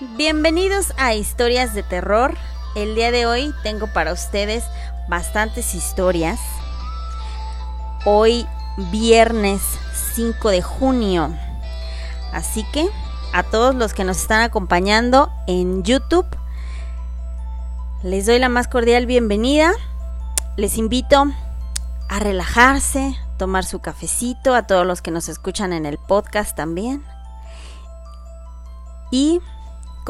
Bienvenidos a Historias de Terror. El día de hoy tengo para ustedes bastantes historias. Hoy viernes 5 de junio. Así que a todos los que nos están acompañando en YouTube, les doy la más cordial bienvenida. Les invito a relajarse, tomar su cafecito, a todos los que nos escuchan en el podcast también. Y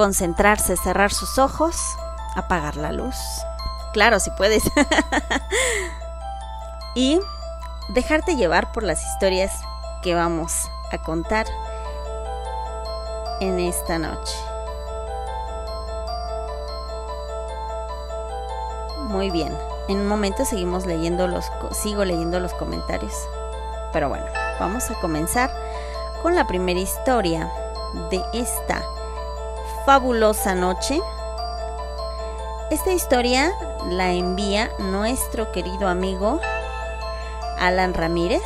concentrarse, cerrar sus ojos, apagar la luz. Claro, si puedes. y dejarte llevar por las historias que vamos a contar en esta noche. Muy bien. En un momento seguimos leyendo los sigo leyendo los comentarios. Pero bueno, vamos a comenzar con la primera historia de esta fabulosa noche. Esta historia la envía nuestro querido amigo Alan Ramírez.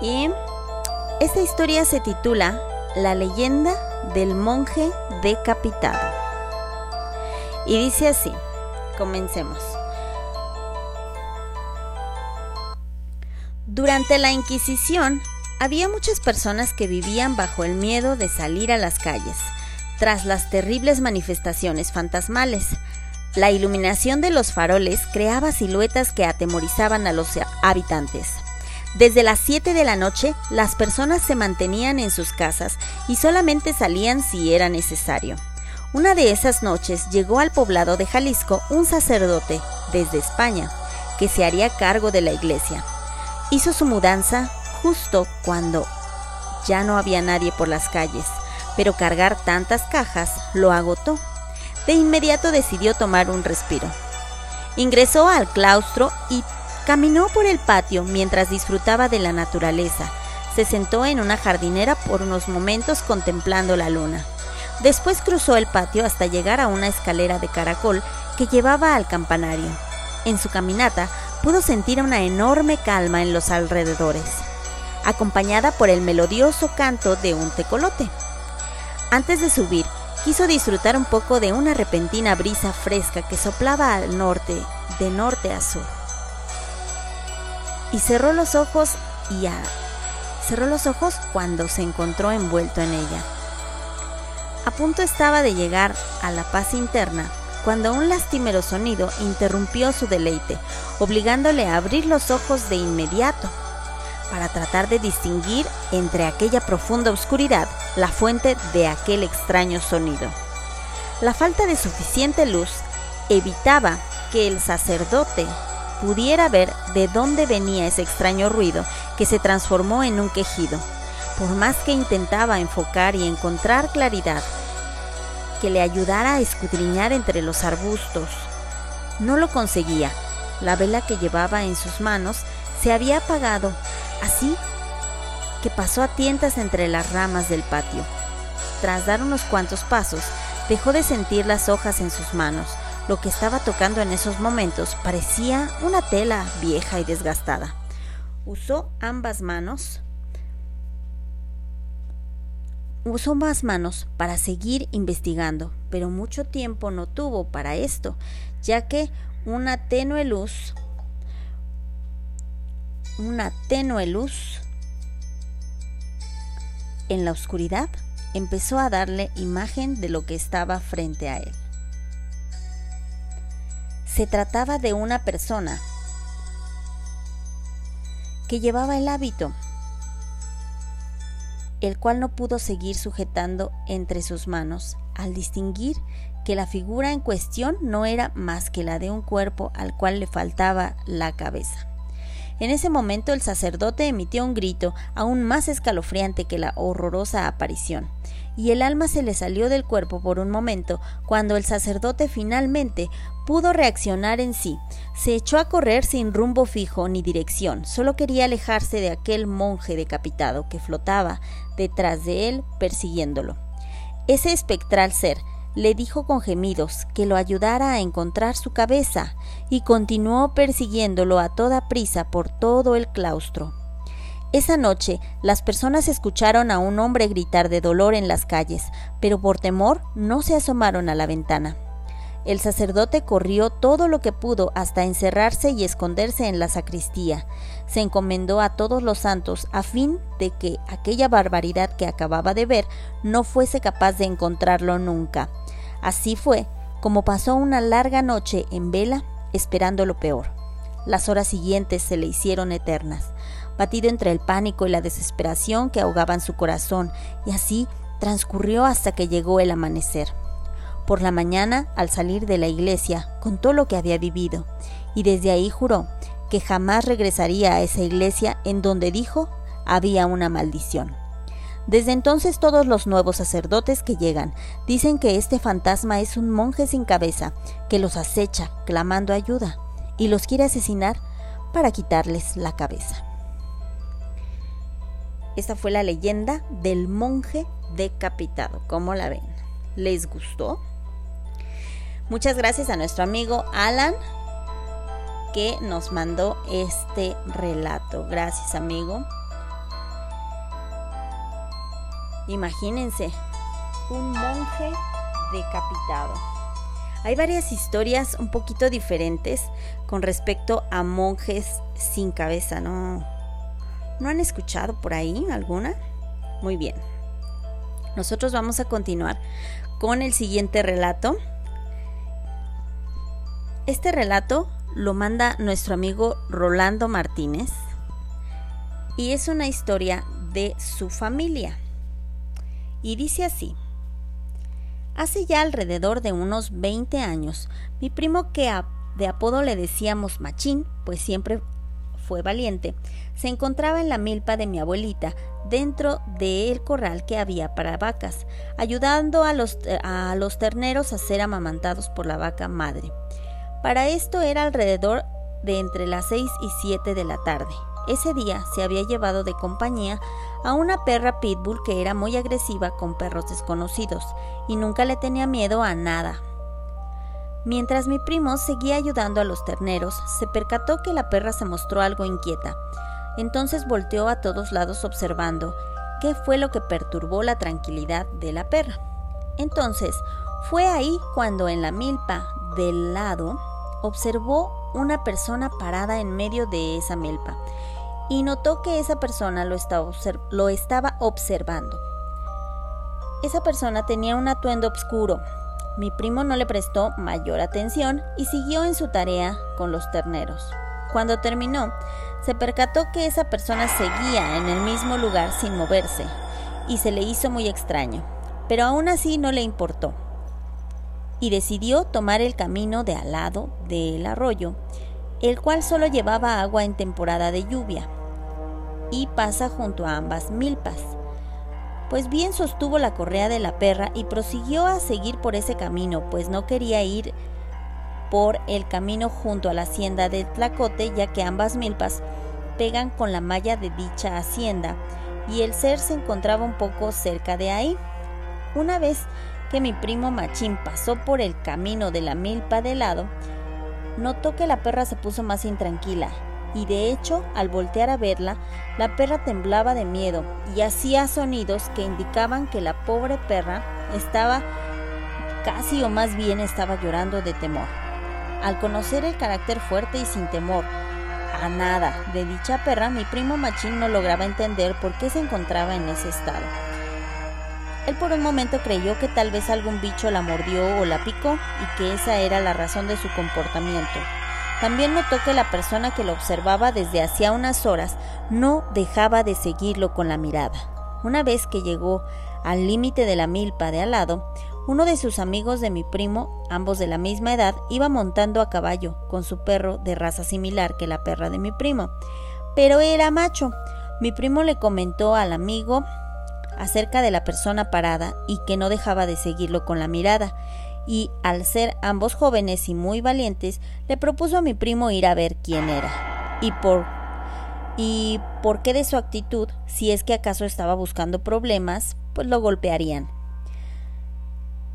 Y esta historia se titula La leyenda del monje decapitado. Y dice así, comencemos. Durante la Inquisición había muchas personas que vivían bajo el miedo de salir a las calles, tras las terribles manifestaciones fantasmales. La iluminación de los faroles creaba siluetas que atemorizaban a los habitantes. Desde las 7 de la noche, las personas se mantenían en sus casas y solamente salían si era necesario. Una de esas noches llegó al poblado de Jalisco un sacerdote, desde España, que se haría cargo de la iglesia. Hizo su mudanza justo cuando ya no había nadie por las calles, pero cargar tantas cajas lo agotó. De inmediato decidió tomar un respiro. Ingresó al claustro y caminó por el patio mientras disfrutaba de la naturaleza. Se sentó en una jardinera por unos momentos contemplando la luna. Después cruzó el patio hasta llegar a una escalera de caracol que llevaba al campanario. En su caminata pudo sentir una enorme calma en los alrededores acompañada por el melodioso canto de un tecolote. Antes de subir, quiso disfrutar un poco de una repentina brisa fresca que soplaba al norte, de norte a sur. Y cerró los ojos y cerró los ojos cuando se encontró envuelto en ella. A punto estaba de llegar a la paz interna cuando un lastimero sonido interrumpió su deleite, obligándole a abrir los ojos de inmediato para tratar de distinguir entre aquella profunda oscuridad la fuente de aquel extraño sonido. La falta de suficiente luz evitaba que el sacerdote pudiera ver de dónde venía ese extraño ruido que se transformó en un quejido. Por más que intentaba enfocar y encontrar claridad que le ayudara a escudriñar entre los arbustos, no lo conseguía. La vela que llevaba en sus manos se había apagado Así que pasó a tientas entre las ramas del patio. Tras dar unos cuantos pasos, dejó de sentir las hojas en sus manos. Lo que estaba tocando en esos momentos parecía una tela vieja y desgastada. Usó ambas manos. Usó más manos para seguir investigando, pero mucho tiempo no tuvo para esto, ya que una tenue luz una tenue luz en la oscuridad empezó a darle imagen de lo que estaba frente a él. Se trataba de una persona que llevaba el hábito, el cual no pudo seguir sujetando entre sus manos al distinguir que la figura en cuestión no era más que la de un cuerpo al cual le faltaba la cabeza. En ese momento el sacerdote emitió un grito aún más escalofriante que la horrorosa aparición, y el alma se le salió del cuerpo por un momento cuando el sacerdote finalmente pudo reaccionar en sí. Se echó a correr sin rumbo fijo ni dirección, solo quería alejarse de aquel monje decapitado que flotaba detrás de él persiguiéndolo. Ese espectral ser le dijo con gemidos que lo ayudara a encontrar su cabeza y continuó persiguiéndolo a toda prisa por todo el claustro. Esa noche las personas escucharon a un hombre gritar de dolor en las calles, pero por temor no se asomaron a la ventana. El sacerdote corrió todo lo que pudo hasta encerrarse y esconderse en la sacristía. Se encomendó a todos los santos a fin de que aquella barbaridad que acababa de ver no fuese capaz de encontrarlo nunca. Así fue como pasó una larga noche en vela esperando lo peor. Las horas siguientes se le hicieron eternas, batido entre el pánico y la desesperación que ahogaban su corazón, y así transcurrió hasta que llegó el amanecer. Por la mañana, al salir de la iglesia, contó lo que había vivido, y desde ahí juró que jamás regresaría a esa iglesia en donde dijo había una maldición. Desde entonces todos los nuevos sacerdotes que llegan dicen que este fantasma es un monje sin cabeza que los acecha clamando ayuda y los quiere asesinar para quitarles la cabeza. Esta fue la leyenda del monje decapitado. ¿Cómo la ven? ¿Les gustó? Muchas gracias a nuestro amigo Alan que nos mandó este relato. Gracias amigo. Imagínense, un monje decapitado. Hay varias historias un poquito diferentes con respecto a monjes sin cabeza, ¿no? ¿No han escuchado por ahí alguna? Muy bien. Nosotros vamos a continuar con el siguiente relato este relato lo manda nuestro amigo Rolando Martínez y es una historia de su familia. Y dice así, hace ya alrededor de unos 20 años, mi primo que de apodo le decíamos Machín, pues siempre fue valiente, se encontraba en la milpa de mi abuelita, dentro del corral que había para vacas, ayudando a los, a los terneros a ser amamantados por la vaca madre. Para esto era alrededor de entre las 6 y 7 de la tarde. Ese día se había llevado de compañía a una perra pitbull que era muy agresiva con perros desconocidos y nunca le tenía miedo a nada. Mientras mi primo seguía ayudando a los terneros, se percató que la perra se mostró algo inquieta. Entonces volteó a todos lados observando qué fue lo que perturbó la tranquilidad de la perra. Entonces fue ahí cuando en la milpa del lado observó una persona parada en medio de esa melpa y notó que esa persona lo estaba, lo estaba observando. Esa persona tenía un atuendo oscuro. Mi primo no le prestó mayor atención y siguió en su tarea con los terneros. Cuando terminó, se percató que esa persona seguía en el mismo lugar sin moverse y se le hizo muy extraño, pero aún así no le importó y decidió tomar el camino de al lado del arroyo, el cual solo llevaba agua en temporada de lluvia y pasa junto a ambas milpas. Pues bien sostuvo la correa de la perra y prosiguió a seguir por ese camino, pues no quería ir por el camino junto a la hacienda de Tlacote, ya que ambas milpas pegan con la malla de dicha hacienda, y el ser se encontraba un poco cerca de ahí. Una vez que mi primo Machín pasó por el camino de la milpa de lado, notó que la perra se puso más intranquila y de hecho al voltear a verla, la perra temblaba de miedo y hacía sonidos que indicaban que la pobre perra estaba casi o más bien estaba llorando de temor. Al conocer el carácter fuerte y sin temor a nada de dicha perra, mi primo Machín no lograba entender por qué se encontraba en ese estado. Él por un momento creyó que tal vez algún bicho la mordió o la picó y que esa era la razón de su comportamiento. También notó que la persona que lo observaba desde hacía unas horas no dejaba de seguirlo con la mirada. Una vez que llegó al límite de la milpa de al lado, uno de sus amigos de mi primo, ambos de la misma edad, iba montando a caballo con su perro de raza similar que la perra de mi primo. Pero era macho. Mi primo le comentó al amigo acerca de la persona parada y que no dejaba de seguirlo con la mirada, y al ser ambos jóvenes y muy valientes, le propuso a mi primo ir a ver quién era y por y por qué de su actitud, si es que acaso estaba buscando problemas, pues lo golpearían.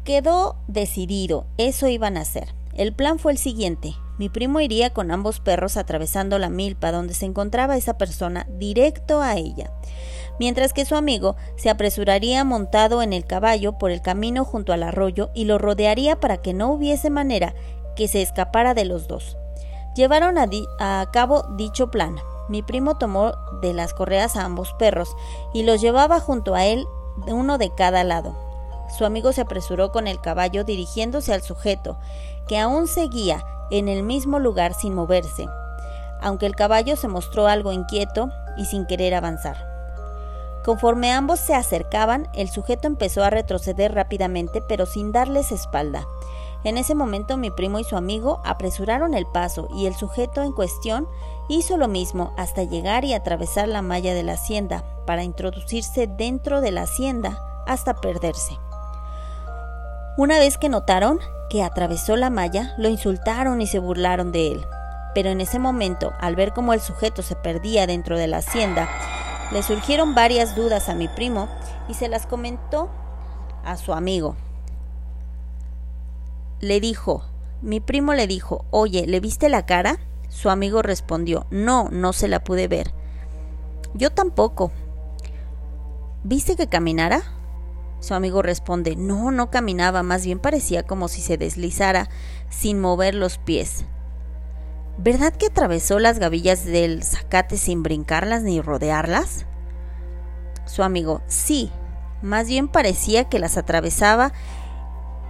Quedó decidido, eso iban a hacer. El plan fue el siguiente. Mi primo iría con ambos perros atravesando la milpa donde se encontraba esa persona directo a ella, mientras que su amigo se apresuraría montado en el caballo por el camino junto al arroyo y lo rodearía para que no hubiese manera que se escapara de los dos. Llevaron a, a cabo dicho plan. Mi primo tomó de las correas a ambos perros y los llevaba junto a él uno de cada lado. Su amigo se apresuró con el caballo dirigiéndose al sujeto, que aún seguía en el mismo lugar sin moverse, aunque el caballo se mostró algo inquieto y sin querer avanzar. Conforme ambos se acercaban, el sujeto empezó a retroceder rápidamente, pero sin darles espalda. En ese momento mi primo y su amigo apresuraron el paso y el sujeto en cuestión hizo lo mismo hasta llegar y atravesar la malla de la hacienda para introducirse dentro de la hacienda hasta perderse. Una vez que notaron que atravesó la malla, lo insultaron y se burlaron de él. Pero en ese momento, al ver cómo el sujeto se perdía dentro de la hacienda, le surgieron varias dudas a mi primo y se las comentó a su amigo. Le dijo, mi primo le dijo, oye, ¿le viste la cara? Su amigo respondió, no, no se la pude ver. Yo tampoco. ¿Viste que caminara? Su amigo responde, no, no caminaba, más bien parecía como si se deslizara sin mover los pies. ¿Verdad que atravesó las gavillas del zacate sin brincarlas ni rodearlas? Su amigo, sí, más bien parecía que las atravesaba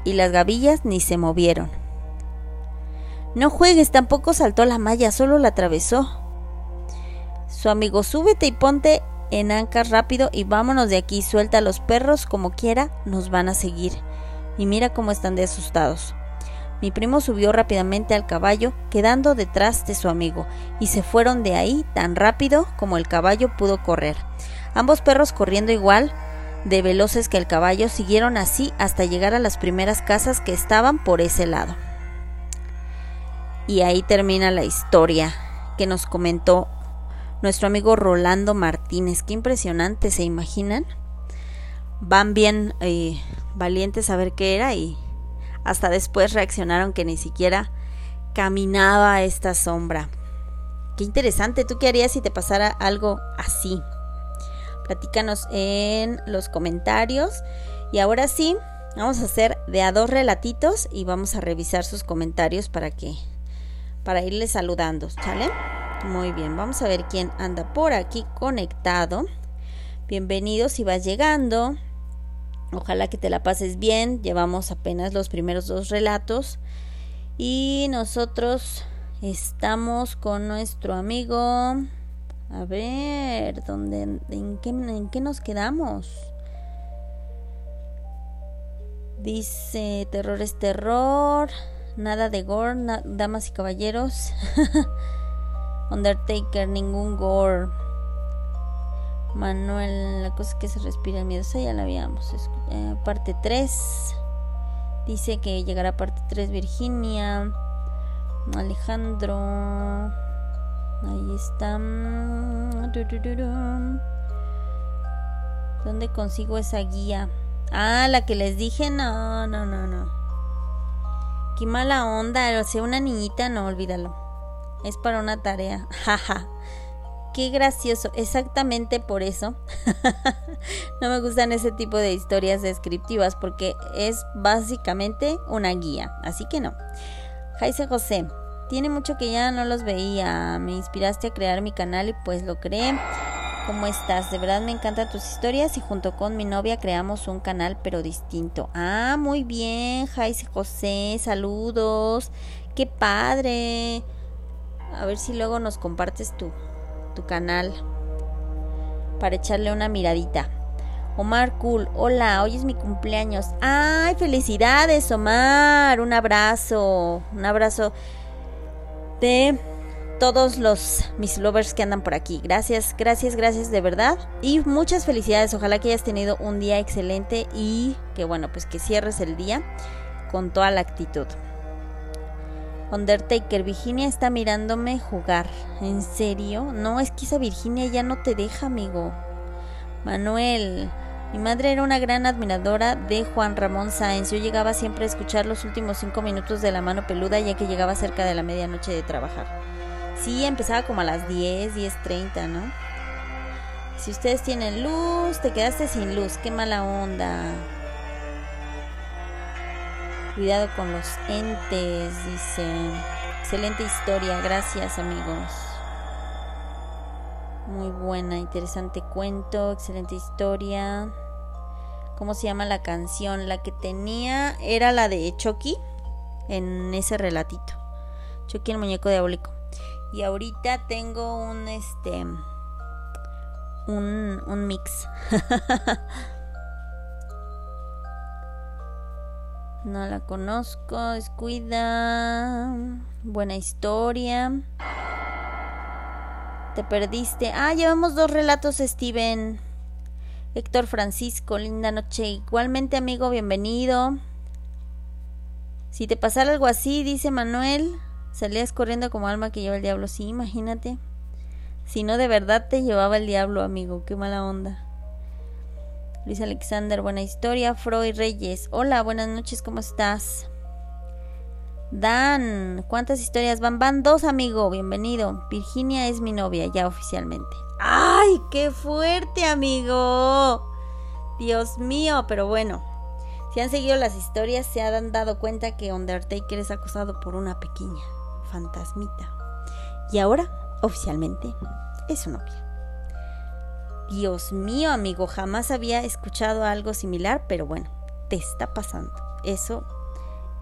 y las gavillas ni se movieron. No juegues, tampoco saltó la malla, solo la atravesó. Su amigo, súbete y ponte en ancas rápido y vámonos de aquí, suelta a los perros como quiera, nos van a seguir. Y mira cómo están de asustados. Mi primo subió rápidamente al caballo, quedando detrás de su amigo, y se fueron de ahí tan rápido como el caballo pudo correr. Ambos perros corriendo igual de veloces que el caballo siguieron así hasta llegar a las primeras casas que estaban por ese lado. Y ahí termina la historia que nos comentó nuestro amigo Rolando Martínez. Qué impresionante, ¿se imaginan? Van bien eh, valientes a ver qué era y hasta después reaccionaron que ni siquiera caminaba esta sombra. Qué interesante, ¿tú qué harías si te pasara algo así? Platícanos en los comentarios. Y ahora sí, vamos a hacer de a dos relatitos y vamos a revisar sus comentarios para que para irles saludando, ¿sale? Muy bien, vamos a ver quién anda por aquí conectado. Bienvenido si vas llegando. Ojalá que te la pases bien. Llevamos apenas los primeros dos relatos. Y nosotros estamos con nuestro amigo. A ver, ¿dónde, en, qué, ¿en qué nos quedamos? Dice, terror es terror. Nada de gore, damas y caballeros. Undertaker, ningún gore. Manuel, la cosa que se respira el miedo, esa ya la habíamos. Eh, parte 3. Dice que llegará parte 3 Virginia. Alejandro. Ahí está. ¿Dónde consigo esa guía? Ah, la que les dije, no, no, no, no. Qué mala onda, o sea, una niñita, no, olvídalo es para una tarea. Jaja. Qué gracioso. Exactamente por eso. no me gustan ese tipo de historias descriptivas porque es básicamente una guía. Así que no. Jaise José. Tiene mucho que ya no los veía. Me inspiraste a crear mi canal y pues lo creé. ¿Cómo estás? De verdad me encantan tus historias y junto con mi novia creamos un canal pero distinto. Ah, muy bien, Jaise José, saludos. Qué padre. A ver si luego nos compartes tu, tu canal para echarle una miradita. Omar Cool, hola, hoy es mi cumpleaños. ¡Ay, felicidades, Omar! Un abrazo, un abrazo de todos los mis lovers que andan por aquí. Gracias, gracias, gracias de verdad. Y muchas felicidades. Ojalá que hayas tenido un día excelente y que bueno, pues que cierres el día con toda la actitud. Undertaker, Virginia está mirándome jugar. ¿En serio? No, es que esa Virginia ya no te deja, amigo. Manuel, Mi madre era una gran admiradora de Juan Ramón Sáenz. Yo llegaba siempre a escuchar los últimos cinco minutos de La Mano Peluda ya que llegaba cerca de la medianoche de trabajar. Sí, empezaba como a las 10, 10.30, ¿no? Si ustedes tienen luz, te quedaste sin luz. Qué mala onda. Cuidado con los entes, dice. Excelente historia, gracias amigos. Muy buena, interesante cuento, excelente historia. ¿Cómo se llama la canción? La que tenía era la de Chucky en ese relatito. Chucky el muñeco diabólico. Y ahorita tengo un este un, un mix. no la conozco, descuida. Buena historia. Te perdiste. Ah, llevamos dos relatos, Steven. Héctor Francisco, linda noche. Igualmente, amigo, bienvenido. Si te pasara algo así, dice Manuel, salías corriendo como alma que lleva el diablo. Sí, imagínate. Si no, de verdad te llevaba el diablo, amigo. Qué mala onda. Luis Alexander, buena historia. Freud Reyes, hola, buenas noches, ¿cómo estás? Dan, ¿cuántas historias van? Van dos, amigo, bienvenido. Virginia es mi novia, ya oficialmente. ¡Ay, qué fuerte, amigo! Dios mío, pero bueno. Si han seguido las historias, se han dado cuenta que Undertaker es acosado por una pequeña fantasmita. Y ahora, oficialmente, es su novia. Dios mío, amigo, jamás había escuchado algo similar, pero bueno, te está pasando. Eso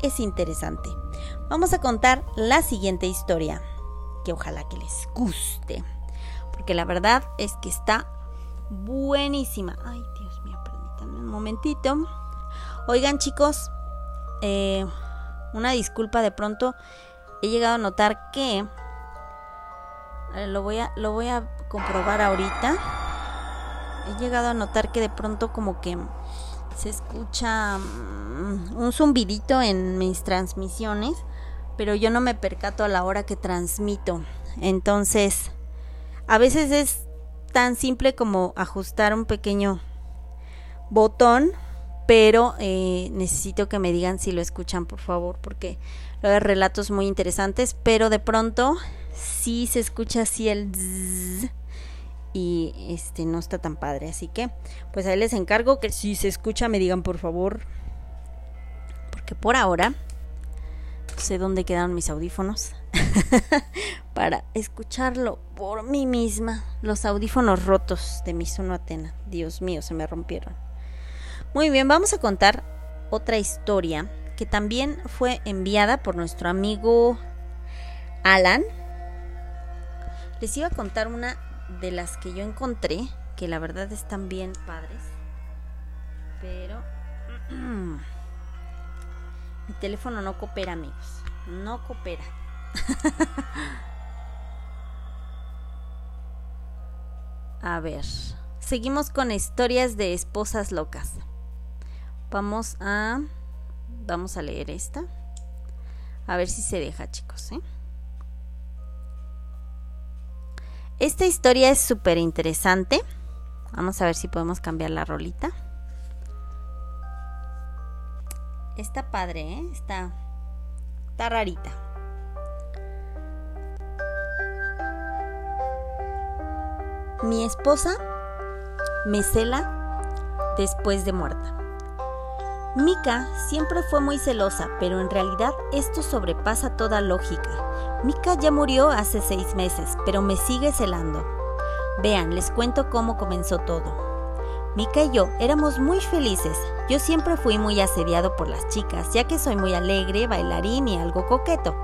es interesante. Vamos a contar la siguiente historia, que ojalá que les guste, porque la verdad es que está buenísima. Ay, Dios mío, permítanme un momentito. Oigan, chicos, eh, una disculpa de pronto. He llegado a notar que lo voy a lo voy a comprobar ahorita. He llegado a notar que de pronto como que se escucha mm, un zumbidito en mis transmisiones, pero yo no me percato a la hora que transmito. Entonces, a veces es tan simple como ajustar un pequeño botón, pero eh, necesito que me digan si lo escuchan, por favor, porque lo de relatos muy interesantes, pero de pronto sí se escucha así el y este no está tan padre. Así que, pues ahí les encargo que si se escucha me digan por favor. Porque por ahora no sé dónde quedaron mis audífonos para escucharlo por mí misma. Los audífonos rotos de mi sono Atena. Dios mío, se me rompieron. Muy bien, vamos a contar otra historia que también fue enviada por nuestro amigo Alan. Les iba a contar una de las que yo encontré, que la verdad están bien padres, pero mi teléfono no coopera, amigos, no coopera. a ver, seguimos con historias de esposas locas. Vamos a vamos a leer esta. A ver si se deja, chicos, ¿eh? Esta historia es súper interesante. Vamos a ver si podemos cambiar la rolita. Está padre, ¿eh? Está, está rarita. Mi esposa me cela después de muerta. Mika siempre fue muy celosa, pero en realidad esto sobrepasa toda lógica. Mika ya murió hace seis meses, pero me sigue celando. Vean, les cuento cómo comenzó todo. Mika y yo éramos muy felices. Yo siempre fui muy asediado por las chicas, ya que soy muy alegre, bailarín y algo coqueto.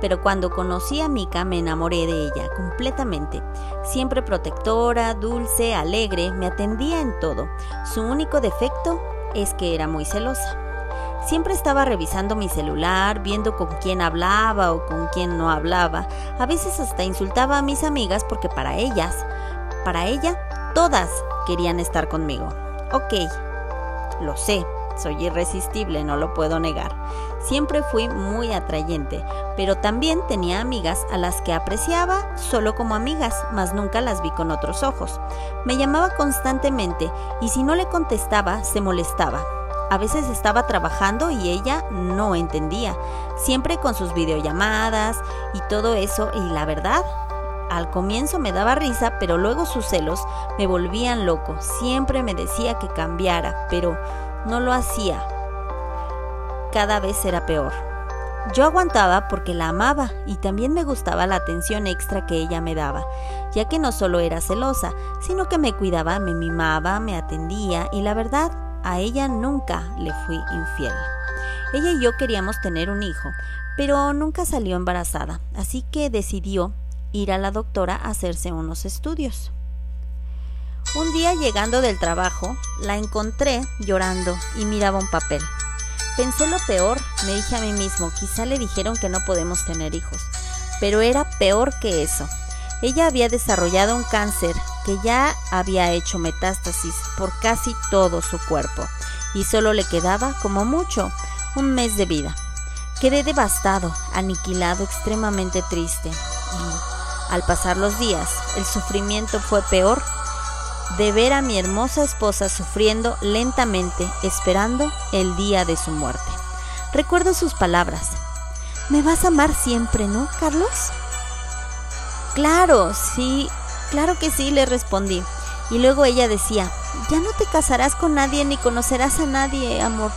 Pero cuando conocí a Mika me enamoré de ella completamente. Siempre protectora, dulce, alegre, me atendía en todo. Su único defecto es que era muy celosa. Siempre estaba revisando mi celular, viendo con quién hablaba o con quién no hablaba. A veces hasta insultaba a mis amigas porque para ellas, para ella, todas querían estar conmigo. Ok, lo sé. Soy irresistible, no lo puedo negar. Siempre fui muy atrayente, pero también tenía amigas a las que apreciaba solo como amigas, mas nunca las vi con otros ojos. Me llamaba constantemente y si no le contestaba, se molestaba. A veces estaba trabajando y ella no entendía, siempre con sus videollamadas y todo eso, y la verdad, al comienzo me daba risa, pero luego sus celos me volvían loco. Siempre me decía que cambiara, pero no lo hacía. Cada vez era peor. Yo aguantaba porque la amaba y también me gustaba la atención extra que ella me daba, ya que no solo era celosa, sino que me cuidaba, me mimaba, me atendía y la verdad, a ella nunca le fui infiel. Ella y yo queríamos tener un hijo, pero nunca salió embarazada, así que decidió ir a la doctora a hacerse unos estudios. Un día llegando del trabajo, la encontré llorando y miraba un papel. Pensé lo peor, me dije a mí mismo, quizá le dijeron que no podemos tener hijos, pero era peor que eso. Ella había desarrollado un cáncer que ya había hecho metástasis por casi todo su cuerpo y solo le quedaba, como mucho, un mes de vida. Quedé devastado, aniquilado, extremadamente triste. Y al pasar los días, el sufrimiento fue peor de ver a mi hermosa esposa sufriendo lentamente, esperando el día de su muerte. Recuerdo sus palabras. ¿Me vas a amar siempre, no, Carlos? Claro, sí, claro que sí, le respondí. Y luego ella decía, ya no te casarás con nadie ni conocerás a nadie, amor.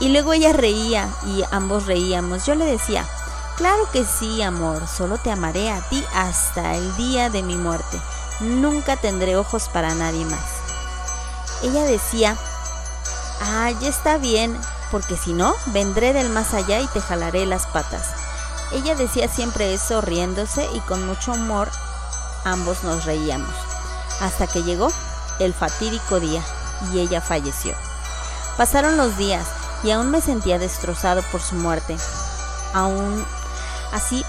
Y luego ella reía y ambos reíamos. Yo le decía, claro que sí, amor, solo te amaré a ti hasta el día de mi muerte. Nunca tendré ojos para nadie más. Ella decía, ah, ya está bien, porque si no, vendré del más allá y te jalaré las patas. Ella decía siempre eso riéndose y con mucho humor ambos nos reíamos. Hasta que llegó el fatídico día y ella falleció. Pasaron los días y aún me sentía destrozado por su muerte. Aún así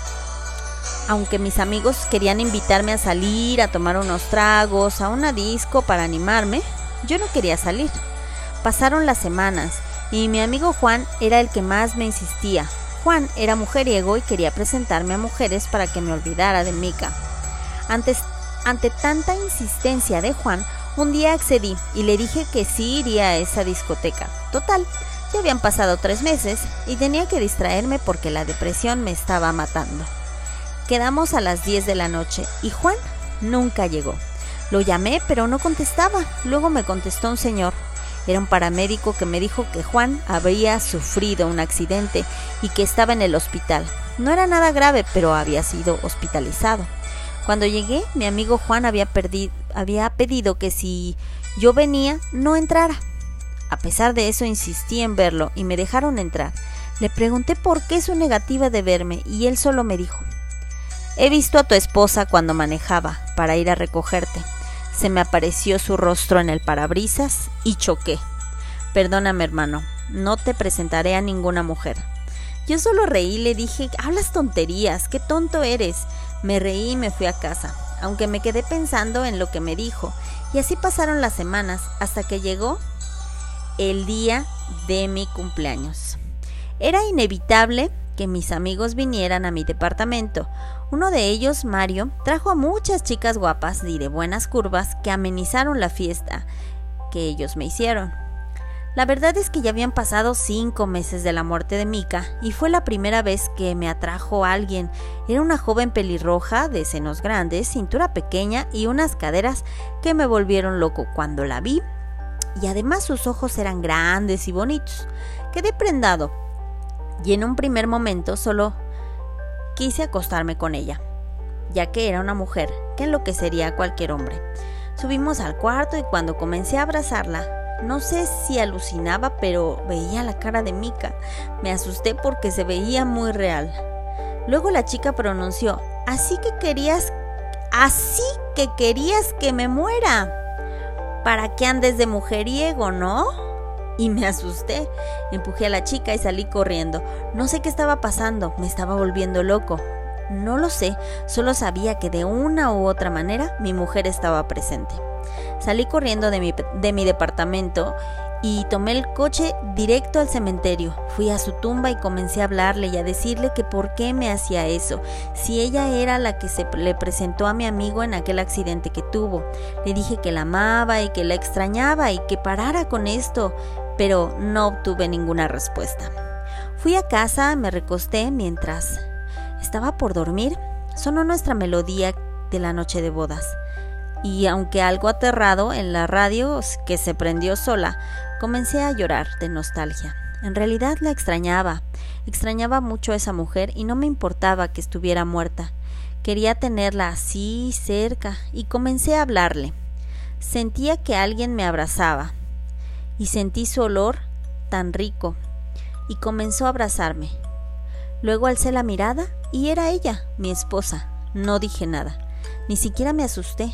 aunque mis amigos querían invitarme a salir, a tomar unos tragos, a una disco para animarme, yo no quería salir. Pasaron las semanas y mi amigo Juan era el que más me insistía. Juan era mujeriego y quería presentarme a mujeres para que me olvidara de Mika. Ante tanta insistencia de Juan, un día accedí y le dije que sí iría a esa discoteca. Total, ya habían pasado tres meses y tenía que distraerme porque la depresión me estaba matando. Quedamos a las 10 de la noche y Juan nunca llegó. Lo llamé pero no contestaba. Luego me contestó un señor. Era un paramédico que me dijo que Juan había sufrido un accidente y que estaba en el hospital. No era nada grave, pero había sido hospitalizado. Cuando llegué, mi amigo Juan había, había pedido que si yo venía, no entrara. A pesar de eso, insistí en verlo y me dejaron entrar. Le pregunté por qué su negativa de verme y él solo me dijo, He visto a tu esposa cuando manejaba para ir a recogerte. Se me apareció su rostro en el parabrisas y choqué. Perdóname, hermano, no te presentaré a ninguna mujer. Yo solo reí y le dije, hablas tonterías, qué tonto eres. Me reí y me fui a casa, aunque me quedé pensando en lo que me dijo. Y así pasaron las semanas hasta que llegó el día de mi cumpleaños. Era inevitable que mis amigos vinieran a mi departamento. Uno de ellos, Mario, trajo a muchas chicas guapas y de buenas curvas que amenizaron la fiesta que ellos me hicieron. La verdad es que ya habían pasado cinco meses de la muerte de Mika y fue la primera vez que me atrajo alguien. Era una joven pelirroja de senos grandes, cintura pequeña y unas caderas que me volvieron loco cuando la vi. Y además sus ojos eran grandes y bonitos. Quedé prendado y en un primer momento solo quise acostarme con ella, ya que era una mujer que enloquecería a cualquier hombre. Subimos al cuarto y cuando comencé a abrazarla, no sé si alucinaba, pero veía la cara de Mika. Me asusté porque se veía muy real. Luego la chica pronunció, así que querías, así que querías que me muera. Para que andes de mujeriego, ¿no? y me asusté. Empujé a la chica y salí corriendo. No sé qué estaba pasando, me estaba volviendo loco. No lo sé, solo sabía que de una u otra manera mi mujer estaba presente. Salí corriendo de mi, de mi departamento y tomé el coche directo al cementerio. Fui a su tumba y comencé a hablarle y a decirle que por qué me hacía eso, si ella era la que se le presentó a mi amigo en aquel accidente que tuvo. Le dije que la amaba y que la extrañaba y que parara con esto, pero no obtuve ninguna respuesta. Fui a casa, me recosté mientras estaba por dormir. Sonó nuestra melodía de la noche de bodas y aunque algo aterrado en la radio que se prendió sola, comencé a llorar de nostalgia. En realidad la extrañaba, extrañaba mucho a esa mujer y no me importaba que estuviera muerta. Quería tenerla así cerca y comencé a hablarle. Sentía que alguien me abrazaba y sentí su olor tan rico y comenzó a abrazarme. Luego alcé la mirada y era ella, mi esposa. No dije nada, ni siquiera me asusté.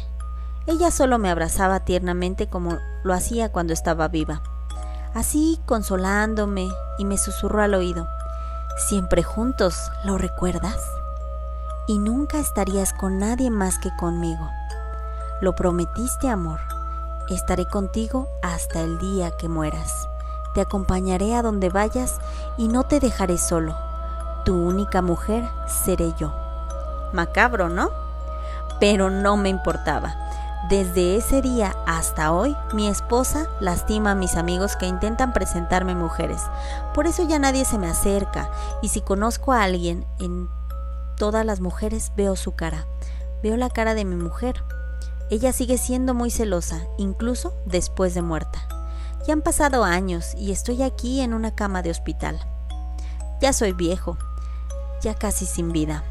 Ella solo me abrazaba tiernamente como lo hacía cuando estaba viva, así consolándome y me susurró al oído, siempre juntos, ¿lo recuerdas? Y nunca estarías con nadie más que conmigo. Lo prometiste, amor. Estaré contigo hasta el día que mueras. Te acompañaré a donde vayas y no te dejaré solo. Tu única mujer seré yo. Macabro, ¿no? Pero no me importaba desde ese día hasta hoy, mi esposa lastima a mis amigos que intentan presentarme mujeres. Por eso ya nadie se me acerca y si conozco a alguien, en todas las mujeres veo su cara. Veo la cara de mi mujer. Ella sigue siendo muy celosa, incluso después de muerta. Ya han pasado años y estoy aquí en una cama de hospital. Ya soy viejo, ya casi sin vida.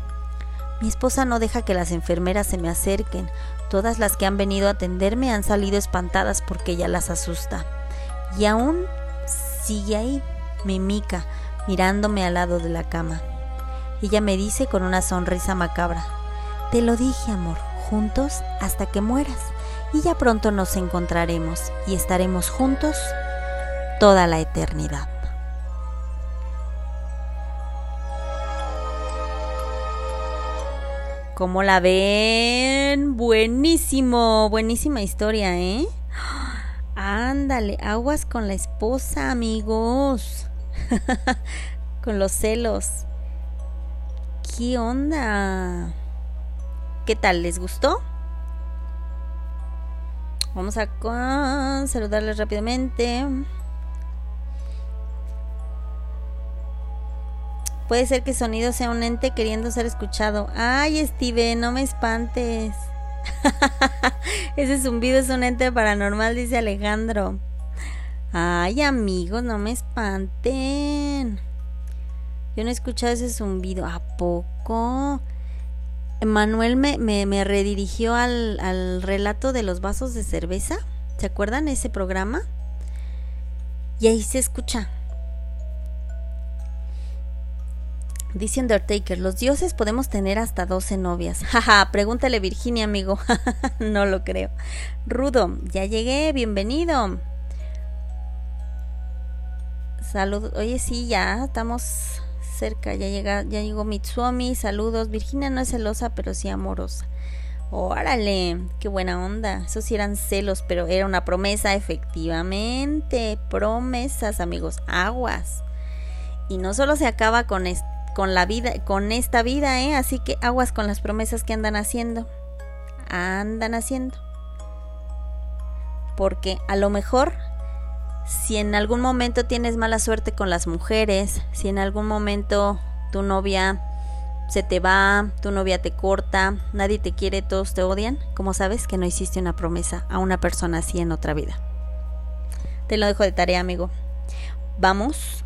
Mi esposa no deja que las enfermeras se me acerquen. Todas las que han venido a atenderme han salido espantadas porque ella las asusta. Y aún sigue ahí, mimica, mirándome al lado de la cama. Ella me dice con una sonrisa macabra, Te lo dije, amor, juntos hasta que mueras. Y ya pronto nos encontraremos y estaremos juntos toda la eternidad. ¿Cómo la ven? Buenísimo, buenísima historia, ¿eh? Ándale, aguas con la esposa, amigos. con los celos. ¿Qué onda? ¿Qué tal? ¿Les gustó? Vamos a saludarles rápidamente. Puede ser que sonido sea un ente queriendo ser escuchado. Ay, Steve, no me espantes. ese zumbido es un ente paranormal, dice Alejandro. Ay, amigos, no me espanten. Yo no he escuchado ese zumbido. ¿A poco? Manuel me, me, redirigió al, al relato de los vasos de cerveza. ¿Se acuerdan ese programa? Y ahí se escucha. Dice Undertaker, los dioses podemos tener hasta 12 novias. Jaja, pregúntale Virginia, amigo. no lo creo. Rudo, ya llegué, bienvenido. Saludos. Oye, sí, ya estamos cerca. Ya llega, ya llegó Mitsuomi. Saludos. Virginia no es celosa, pero sí amorosa. Órale, qué buena onda. Esos sí eran celos, pero era una promesa, efectivamente. Promesas, amigos. Aguas. Y no solo se acaba con esto con la vida, con esta vida, ¿eh? Así que aguas con las promesas que andan haciendo. Andan haciendo. Porque a lo mejor, si en algún momento tienes mala suerte con las mujeres, si en algún momento tu novia se te va, tu novia te corta, nadie te quiere, todos te odian, como sabes que no hiciste una promesa a una persona así en otra vida. Te lo dejo de tarea, amigo. Vamos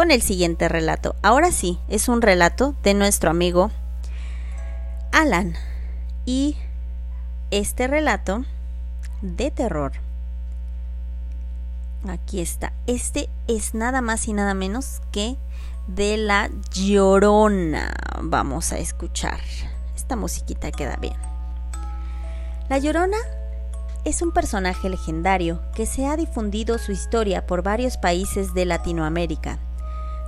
con el siguiente relato. Ahora sí, es un relato de nuestro amigo Alan. Y este relato de terror. Aquí está. Este es nada más y nada menos que de la Llorona. Vamos a escuchar. Esta musiquita queda bien. La Llorona es un personaje legendario que se ha difundido su historia por varios países de Latinoamérica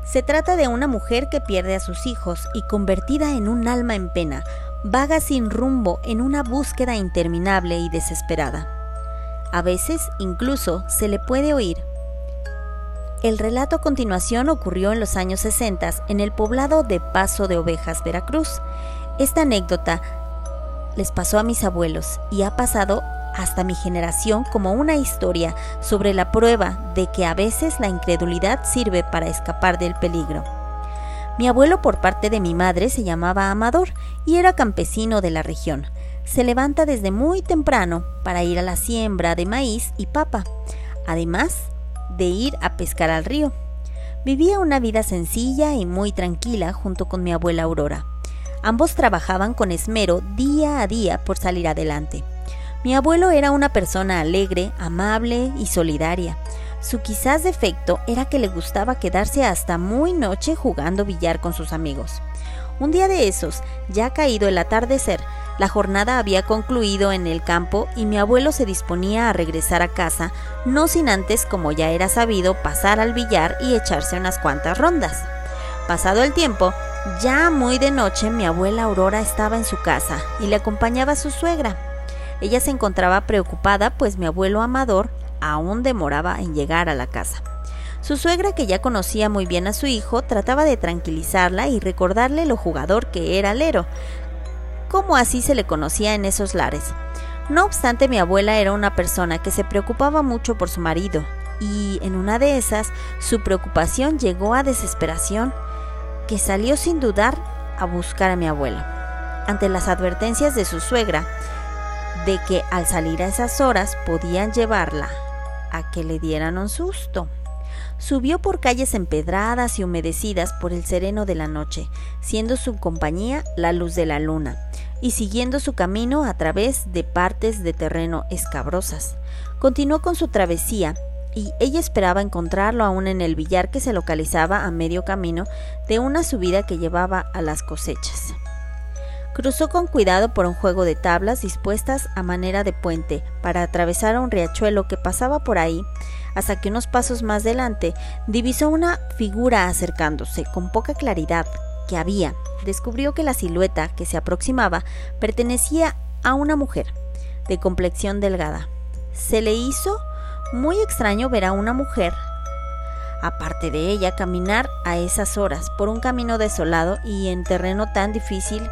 se trata de una mujer que pierde a sus hijos y convertida en un alma en pena, vaga sin rumbo en una búsqueda interminable y desesperada. A veces incluso se le puede oír El relato a continuación ocurrió en los años 60 en el poblado de Paso de Ovejas, Veracruz. Esta anécdota les pasó a mis abuelos y ha pasado hasta mi generación como una historia sobre la prueba de que a veces la incredulidad sirve para escapar del peligro. Mi abuelo por parte de mi madre se llamaba Amador y era campesino de la región. Se levanta desde muy temprano para ir a la siembra de maíz y papa, además de ir a pescar al río. Vivía una vida sencilla y muy tranquila junto con mi abuela Aurora. Ambos trabajaban con esmero día a día por salir adelante. Mi abuelo era una persona alegre, amable y solidaria. Su quizás defecto era que le gustaba quedarse hasta muy noche jugando billar con sus amigos. Un día de esos, ya caído el atardecer, la jornada había concluido en el campo y mi abuelo se disponía a regresar a casa, no sin antes, como ya era sabido, pasar al billar y echarse unas cuantas rondas. Pasado el tiempo, ya muy de noche, mi abuela Aurora estaba en su casa y le acompañaba a su suegra. Ella se encontraba preocupada pues mi abuelo Amador aún demoraba en llegar a la casa. Su suegra, que ya conocía muy bien a su hijo, trataba de tranquilizarla y recordarle lo jugador que era Lero, como así se le conocía en esos lares. No obstante, mi abuela era una persona que se preocupaba mucho por su marido, y en una de esas su preocupación llegó a desesperación, que salió sin dudar a buscar a mi abuelo. Ante las advertencias de su suegra, de que al salir a esas horas podían llevarla a que le dieran un susto. Subió por calles empedradas y humedecidas por el sereno de la noche, siendo su compañía la luz de la luna, y siguiendo su camino a través de partes de terreno escabrosas. Continuó con su travesía y ella esperaba encontrarlo aún en el billar que se localizaba a medio camino de una subida que llevaba a las cosechas. Cruzó con cuidado por un juego de tablas dispuestas a manera de puente para atravesar un riachuelo que pasaba por ahí, hasta que unos pasos más adelante divisó una figura acercándose con poca claridad que había. Descubrió que la silueta que se aproximaba pertenecía a una mujer de complexión delgada. Se le hizo muy extraño ver a una mujer aparte de ella, caminar a esas horas por un camino desolado y en terreno tan difícil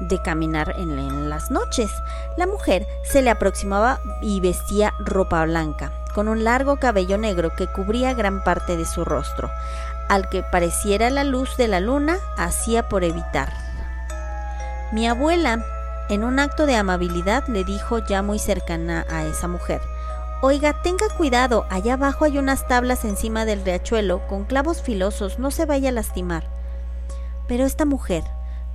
de caminar en, las noches. La mujer se le aproximaba y vestía ropa blanca, con un largo cabello negro que cubría gran parte de su rostro, al que pareciera la luz de la luna hacía por evitar. Mi abuela, en un acto de amabilidad, le dijo ya muy cercana a esa mujer, Oiga, tenga cuidado, allá abajo hay unas tablas encima del riachuelo con clavos filosos, no se vaya a lastimar. Pero esta mujer,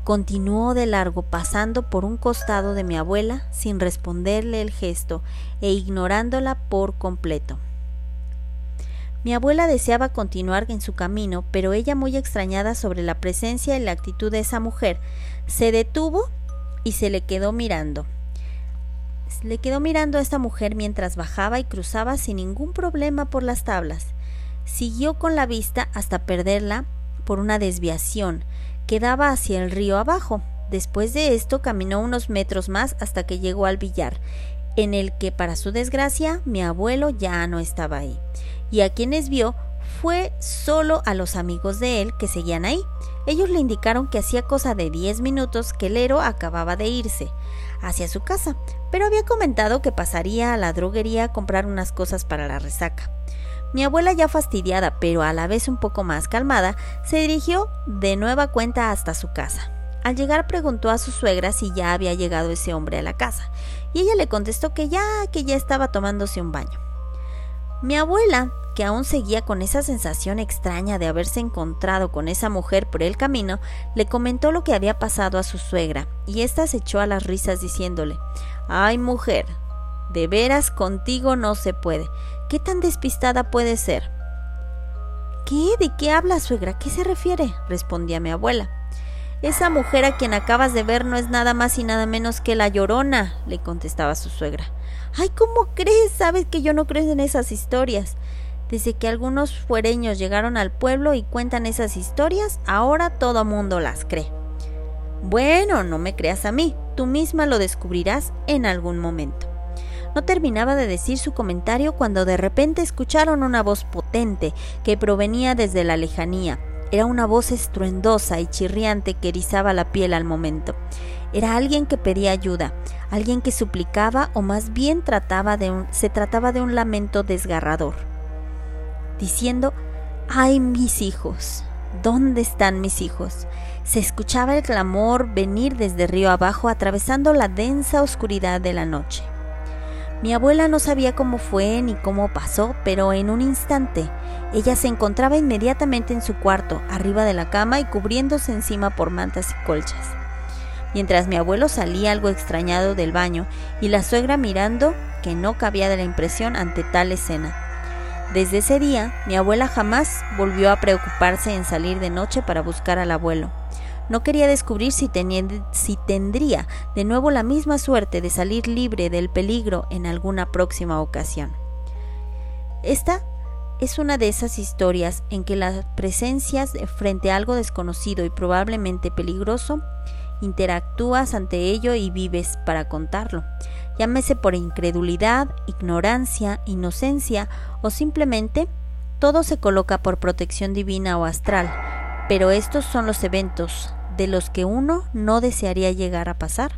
Continuó de largo pasando por un costado de mi abuela sin responderle el gesto e ignorándola por completo. Mi abuela deseaba continuar en su camino, pero ella, muy extrañada sobre la presencia y la actitud de esa mujer, se detuvo y se le quedó mirando. Le quedó mirando a esta mujer mientras bajaba y cruzaba sin ningún problema por las tablas. Siguió con la vista hasta perderla por una desviación quedaba hacia el río abajo. Después de esto caminó unos metros más hasta que llegó al billar, en el que para su desgracia mi abuelo ya no estaba ahí. Y a quienes vio fue solo a los amigos de él que seguían ahí. Ellos le indicaron que hacía cosa de diez minutos que héroe acababa de irse hacia su casa, pero había comentado que pasaría a la droguería a comprar unas cosas para la resaca. Mi abuela ya fastidiada, pero a la vez un poco más calmada, se dirigió de nueva cuenta hasta su casa. Al llegar preguntó a su suegra si ya había llegado ese hombre a la casa, y ella le contestó que ya, que ya estaba tomándose un baño. Mi abuela, que aún seguía con esa sensación extraña de haberse encontrado con esa mujer por el camino, le comentó lo que había pasado a su suegra, y ésta se echó a las risas diciéndole Ay, mujer, de veras contigo no se puede. ¿Qué tan despistada puede ser? ¿Qué? ¿De qué habla, suegra? ¿Qué se refiere? respondía mi abuela. Esa mujer a quien acabas de ver no es nada más y nada menos que la llorona, le contestaba su suegra. Ay, ¿cómo crees? Sabes que yo no creo en esas historias. Desde que algunos fuereños llegaron al pueblo y cuentan esas historias, ahora todo mundo las cree. Bueno, no me creas a mí, tú misma lo descubrirás en algún momento. No terminaba de decir su comentario cuando de repente escucharon una voz potente que provenía desde la lejanía. Era una voz estruendosa y chirriante que erizaba la piel al momento. Era alguien que pedía ayuda, alguien que suplicaba o más bien trataba de un, se trataba de un lamento desgarrador, diciendo, ¡ay mis hijos! ¿Dónde están mis hijos? Se escuchaba el clamor venir desde río abajo atravesando la densa oscuridad de la noche. Mi abuela no sabía cómo fue ni cómo pasó, pero en un instante ella se encontraba inmediatamente en su cuarto, arriba de la cama y cubriéndose encima por mantas y colchas. Mientras mi abuelo salía algo extrañado del baño y la suegra mirando que no cabía de la impresión ante tal escena. Desde ese día, mi abuela jamás volvió a preocuparse en salir de noche para buscar al abuelo. No quería descubrir si, si, tendría de nuevo la misma suerte de salir libre del peligro en alguna próxima ocasión. Esta es una de esas historias en que las presencias frente a algo desconocido y probablemente peligroso interactúas ante ello y vives para contarlo, llámese por incredulidad, ignorancia, inocencia o simplemente todo se coloca por protección divina o astral, pero estos son los eventos de los que uno no desearía llegar a pasar,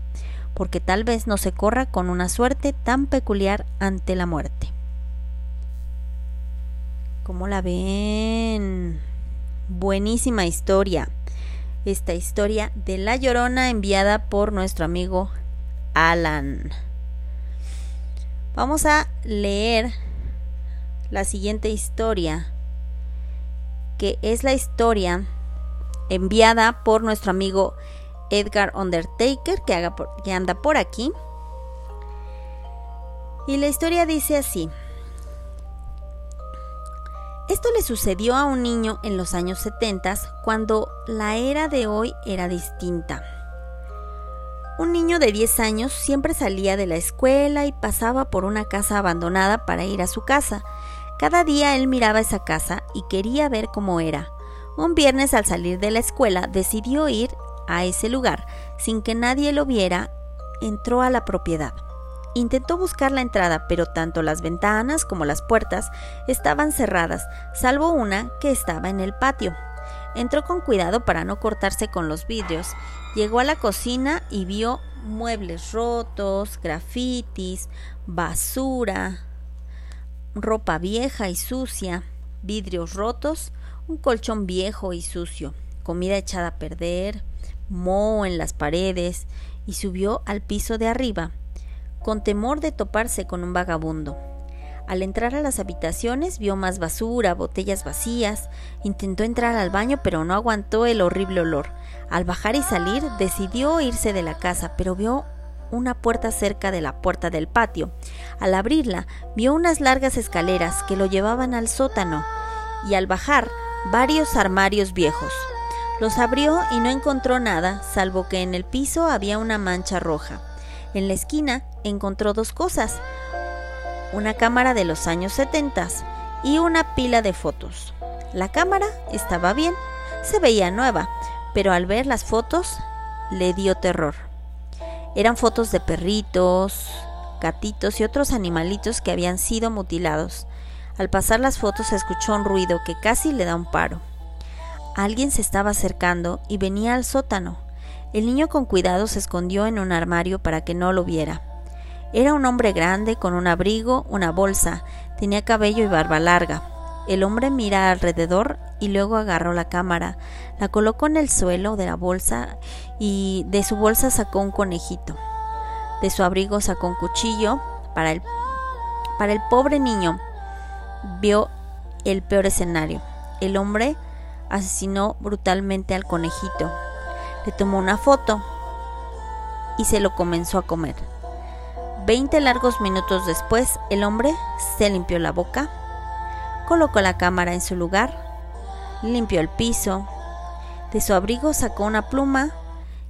porque tal vez no se corra con una suerte tan peculiar ante la muerte. ¿Cómo la ven? Buenísima historia esta historia de La Llorona enviada por nuestro amigo Alan. Vamos a leer la siguiente historia, que es la historia enviada por nuestro amigo Edgar Undertaker, que, anda por aquí. Y la historia dice así. Esto le sucedió a un niño en los años 70 cuando la era de hoy era distinta. Un niño de 10 años siempre salía de la escuela y pasaba por una casa abandonada para ir a su casa. Cada día él miraba esa casa y quería ver cómo era. Un viernes al salir de la escuela decidió ir a ese lugar. Sin que nadie lo viera, entró a la propiedad. Intentó buscar la entrada, pero tanto las ventanas como las puertas estaban cerradas, salvo una que estaba en el patio. Entró con cuidado para no cortarse con los vidrios. Llegó a la cocina y vio muebles rotos, grafitis, basura, ropa vieja y sucia, vidrios rotos, un colchón viejo y sucio, comida echada a perder, moho en las paredes y subió al piso de arriba con temor de toparse con un vagabundo. Al entrar a las habitaciones vio más basura, botellas vacías, intentó entrar al baño pero no aguantó el horrible olor. Al bajar y salir decidió irse de la casa, pero vio una puerta cerca de la puerta del patio. Al abrirla vio unas largas escaleras que lo llevaban al sótano y al bajar varios armarios viejos. Los abrió y no encontró nada, salvo que en el piso había una mancha roja. En la esquina encontró dos cosas, una cámara de los años 70 y una pila de fotos. La cámara estaba bien, se veía nueva, pero al ver las fotos le dio terror. Eran fotos de perritos, gatitos y otros animalitos que habían sido mutilados. Al pasar las fotos se escuchó un ruido que casi le da un paro. Alguien se estaba acercando y venía al sótano. El niño con cuidado se escondió en un armario para que no lo viera. Era un hombre grande con un abrigo, una bolsa, tenía cabello y barba larga. El hombre mira alrededor y luego agarró la cámara, la colocó en el suelo de la bolsa y de su bolsa sacó un conejito. De su abrigo sacó un cuchillo para el, para el pobre niño. Vio el peor escenario. El hombre asesinó brutalmente al conejito. Le tomó una foto y se lo comenzó a comer. Veinte largos minutos después, el hombre se limpió la boca, colocó la cámara en su lugar, limpió el piso, de su abrigo sacó una pluma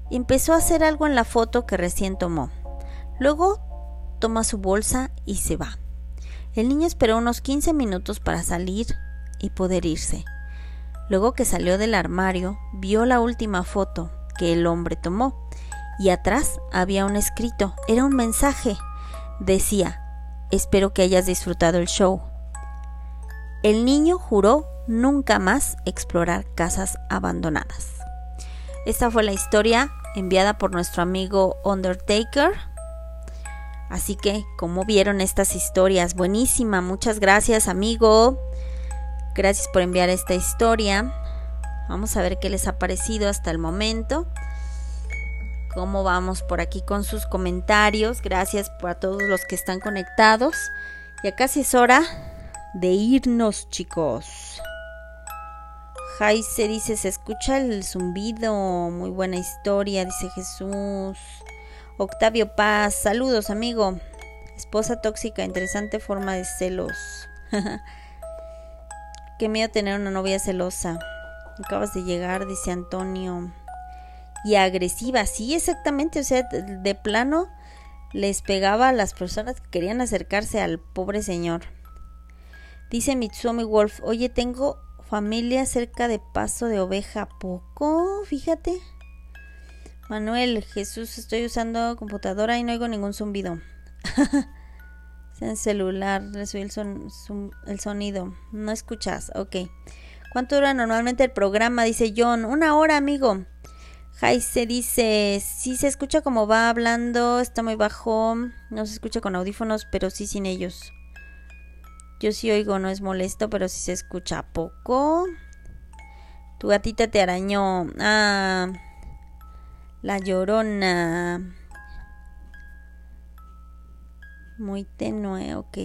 y empezó a hacer algo en la foto que recién tomó. Luego toma su bolsa y se va. El niño esperó unos 15 minutos para salir y poder irse. Luego que salió del armario, vio la última foto que el hombre tomó y atrás había un escrito, era un mensaje. Decía, Espero que hayas disfrutado el show. El niño juró nunca más explorar casas abandonadas. Esta fue la historia enviada por nuestro amigo Undertaker. Así que, como vieron estas historias? Buenísima, muchas gracias amigo. Gracias por enviar esta historia. Vamos a ver qué les ha parecido hasta el momento. Cómo vamos por aquí con sus comentarios. Gracias a todos los que están conectados. Ya casi es hora de irnos, chicos. Jaise dice, se escucha el zumbido, muy buena historia, dice Jesús. Octavio Paz, saludos amigo. Esposa tóxica, interesante forma de celos. Qué miedo tener una novia celosa. Acabas de llegar, dice Antonio. Y agresiva, sí, exactamente. O sea, de plano les pegaba a las personas que querían acercarse al pobre señor. Dice Mitsumi Wolf, oye, tengo familia cerca de Paso de Oveja. ¿Poco? Fíjate. Manuel, Jesús, estoy usando computadora y no oigo ningún zumbido. en celular, le subí el, sonido. No escuchas, ok. ¿Cuánto dura normalmente el programa? Dice John. Una hora, amigo. Jaise dice, sí se escucha como va hablando, está muy bajo, no se escucha con audífonos, pero sí sin ellos. Yo sí oigo, no es molesto, pero sí se escucha poco. Tu gatita te arañó. Ah, la llorona. Muy tenue, ok.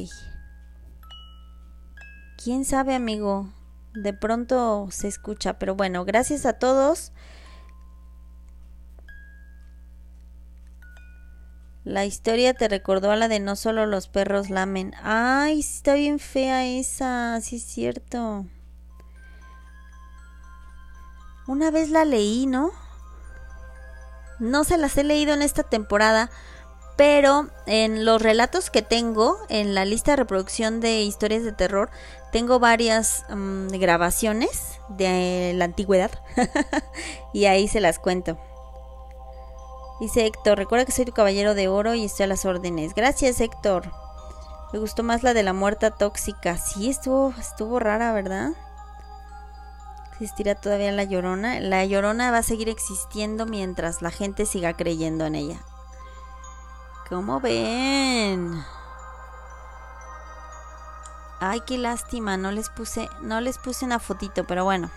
¿Quién sabe, amigo? De pronto se escucha, pero bueno, gracias a todos. La historia te recordó a la de no solo los perros lamen. Ay, está bien fea esa, sí es cierto. Una vez la leí, ¿no? No se las he leído en esta temporada, pero en los relatos que tengo, en la lista de reproducción de historias de terror, tengo varias mm, grabaciones de la antigüedad y ahí se las cuento. Dice Héctor, recuerda que soy tu caballero de oro y estoy a las órdenes. Gracias, Héctor. Me gustó más la de la muerta tóxica. Sí, estuvo, estuvo rara, ¿verdad? ¿Existirá todavía la llorona? La llorona va a seguir existiendo mientras la gente siga creyendo en ella. ¿Cómo ven? Ay, qué lástima, no les puse, no les puse una fotito, pero bueno.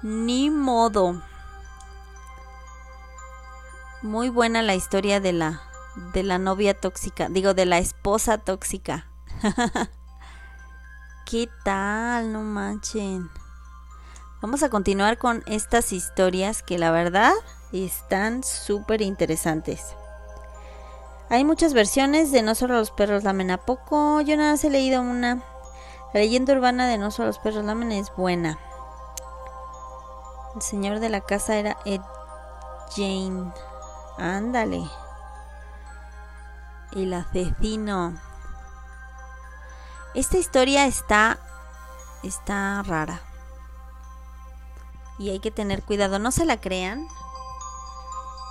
Ni modo. Muy buena la historia de la de la novia tóxica, digo de la esposa tóxica. ¿Qué tal? No manchen. Vamos a continuar con estas historias que la verdad están súper interesantes. Hay muchas versiones de No solo los perros lamen a poco. Yo nada más he leído una. La leyenda urbana de No solo los perros lamen es buena. El señor de la casa era Ed Jane. Ándale. El asesino. Esta historia está está rara. Y hay que tener cuidado, no se la crean,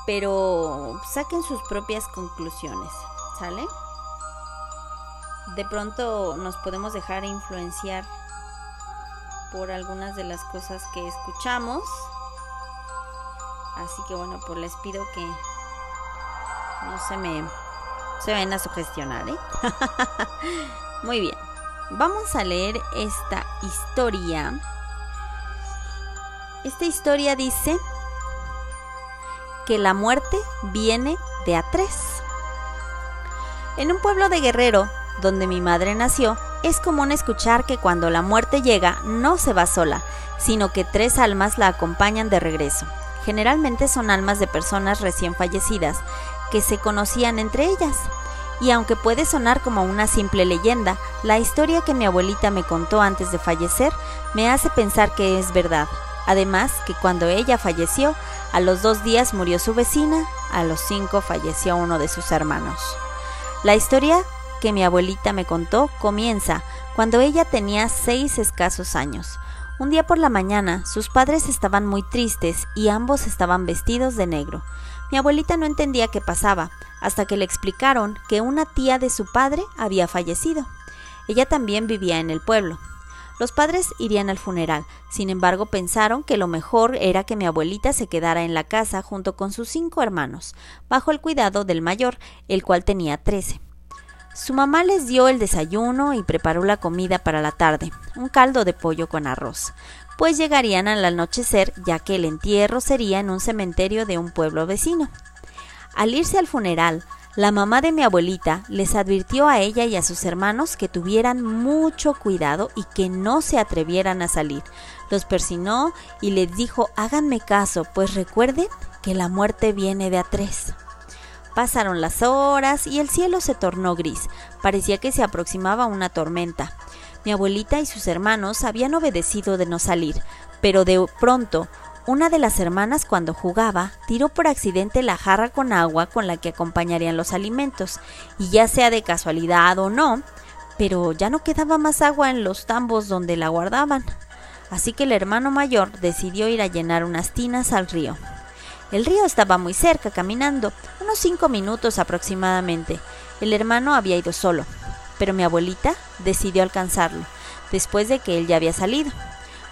pero saquen sus propias conclusiones, ¿sale? De pronto nos podemos dejar influenciar por algunas de las cosas que escuchamos. Así que bueno, pues les pido que no se me se vayan a sugestionar, ¿eh? Muy bien. Vamos a leer esta historia. Esta historia dice que la muerte viene de a tres. En un pueblo de Guerrero, donde mi madre nació, es común escuchar que cuando la muerte llega no se va sola, sino que tres almas la acompañan de regreso. Generalmente son almas de personas recién fallecidas que se conocían entre ellas. Y aunque puede sonar como una simple leyenda, la historia que mi abuelita me contó antes de fallecer me hace pensar que es verdad. Además, que cuando ella falleció, a los dos días murió su vecina, a los cinco falleció uno de sus hermanos. La historia que mi abuelita me contó comienza cuando ella tenía seis escasos años. Un día por la mañana sus padres estaban muy tristes y ambos estaban vestidos de negro. Mi abuelita no entendía qué pasaba, hasta que le explicaron que una tía de su padre había fallecido. Ella también vivía en el pueblo. Los padres irían al funeral, sin embargo pensaron que lo mejor era que mi abuelita se quedara en la casa junto con sus cinco hermanos, bajo el cuidado del mayor, el cual tenía trece. Su mamá les dio el desayuno y preparó la comida para la tarde, un caldo de pollo con arroz, pues llegarían al anochecer ya que el entierro sería en un cementerio de un pueblo vecino. Al irse al funeral, la mamá de mi abuelita les advirtió a ella y a sus hermanos que tuvieran mucho cuidado y que no se atrevieran a salir. Los persinó y les dijo háganme caso, pues recuerden que la muerte viene de a tres. Pasaron las horas y el cielo se tornó gris. Parecía que se aproximaba una tormenta. Mi abuelita y sus hermanos habían obedecido de no salir, pero de pronto una de las hermanas cuando jugaba tiró por accidente la jarra con agua con la que acompañarían los alimentos, y ya sea de casualidad o no, pero ya no quedaba más agua en los tambos donde la guardaban. Así que el hermano mayor decidió ir a llenar unas tinas al río. El río estaba muy cerca, caminando, unos cinco minutos aproximadamente. El hermano había ido solo, pero mi abuelita decidió alcanzarlo, después de que él ya había salido.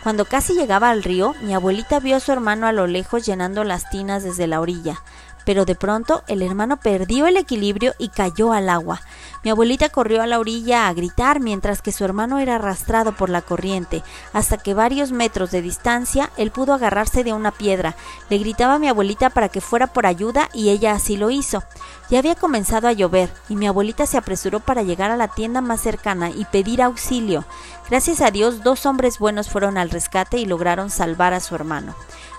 Cuando casi llegaba al río, mi abuelita vio a su hermano a lo lejos llenando las tinas desde la orilla pero de pronto el hermano perdió el equilibrio y cayó al agua. Mi abuelita corrió a la orilla a gritar mientras que su hermano era arrastrado por la corriente, hasta que varios metros de distancia él pudo agarrarse de una piedra. Le gritaba a mi abuelita para que fuera por ayuda y ella así lo hizo. Ya había comenzado a llover y mi abuelita se apresuró para llegar a la tienda más cercana y pedir auxilio. Gracias a Dios dos hombres buenos fueron al rescate y lograron salvar a su hermano.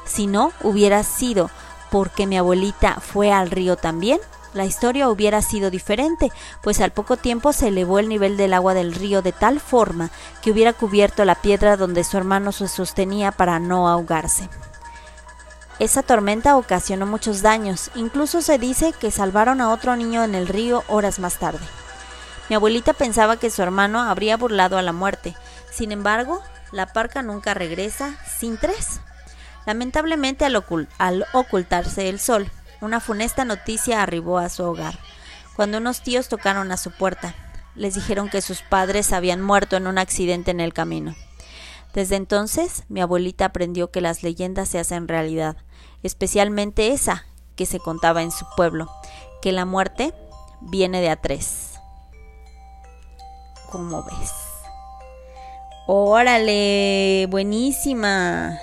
Si no, hubiera sido porque mi abuelita fue al río también, la historia hubiera sido diferente, pues al poco tiempo se elevó el nivel del agua del río de tal forma que hubiera cubierto la piedra donde su hermano se sostenía para no ahogarse. Esa tormenta ocasionó muchos daños, incluso se dice que salvaron a otro niño en el río horas más tarde. Mi abuelita pensaba que su hermano habría burlado a la muerte, sin embargo, la parca nunca regresa sin tres. Lamentablemente al, ocultarse el sol, una funesta noticia arribó a su hogar. Cuando unos tíos tocaron a su puerta, les dijeron que sus padres habían muerto en un accidente en el camino. Desde entonces, mi abuelita aprendió que las leyendas se hacen realidad, especialmente esa que se contaba en su pueblo, que la muerte viene de a tres. ¿Cómo ves? Órale, buenísima.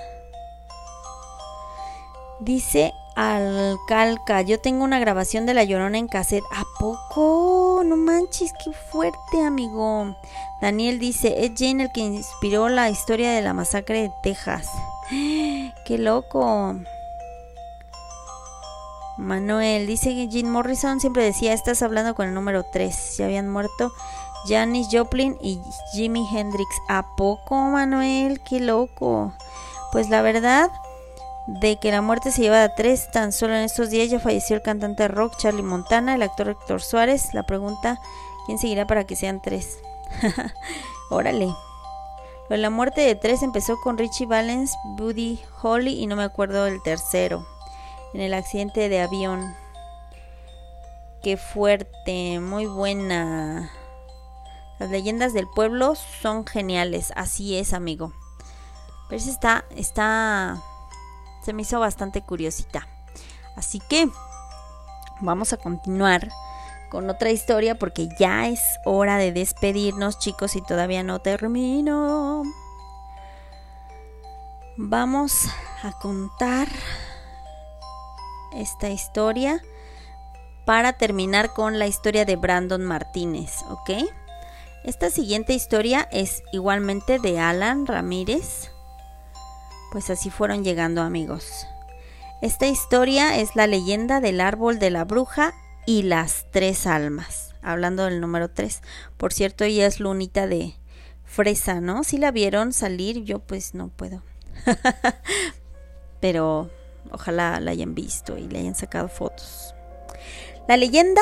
Dice Alcalca, yo tengo una grabación de La Llorona en cassette. ¿A poco? No manches, qué fuerte, amigo. Daniel dice, es Jane el que inspiró la historia de la masacre de Texas. Qué loco. Manuel dice que Morrison siempre decía, estás hablando con el número 3. Se habían muerto Janis Joplin y Jimi Hendrix. ¿A poco, Manuel? Qué loco. Pues la verdad de que la muerte se lleva a tres. Tan solo en estos días ya falleció el cantante rock Charlie Montana, el actor Héctor Suárez. La pregunta, ¿quién seguirá para que sean tres? Órale. Lo de la muerte de tres empezó con Richie Valens, Buddy Holly y no me acuerdo el tercero. En el accidente de avión. Qué fuerte, muy buena. Las leyendas del pueblo son geniales, así es, amigo. Pero está, está se me hizo bastante curiosita. Así que vamos a continuar con otra historia porque ya es hora de despedirnos chicos y todavía no termino. Vamos a contar esta historia para terminar con la historia de Brandon Martínez, ¿ok? Esta siguiente historia es igualmente de Alan Ramírez pues así fueron llegando amigos. Esta historia es la leyenda del árbol de la bruja y las tres almas. Hablando del número tres. Por cierto, ella es lunita de fresa, ¿no? Si la vieron salir, yo pues no puedo. Pero ojalá la hayan visto y le hayan sacado fotos. La leyenda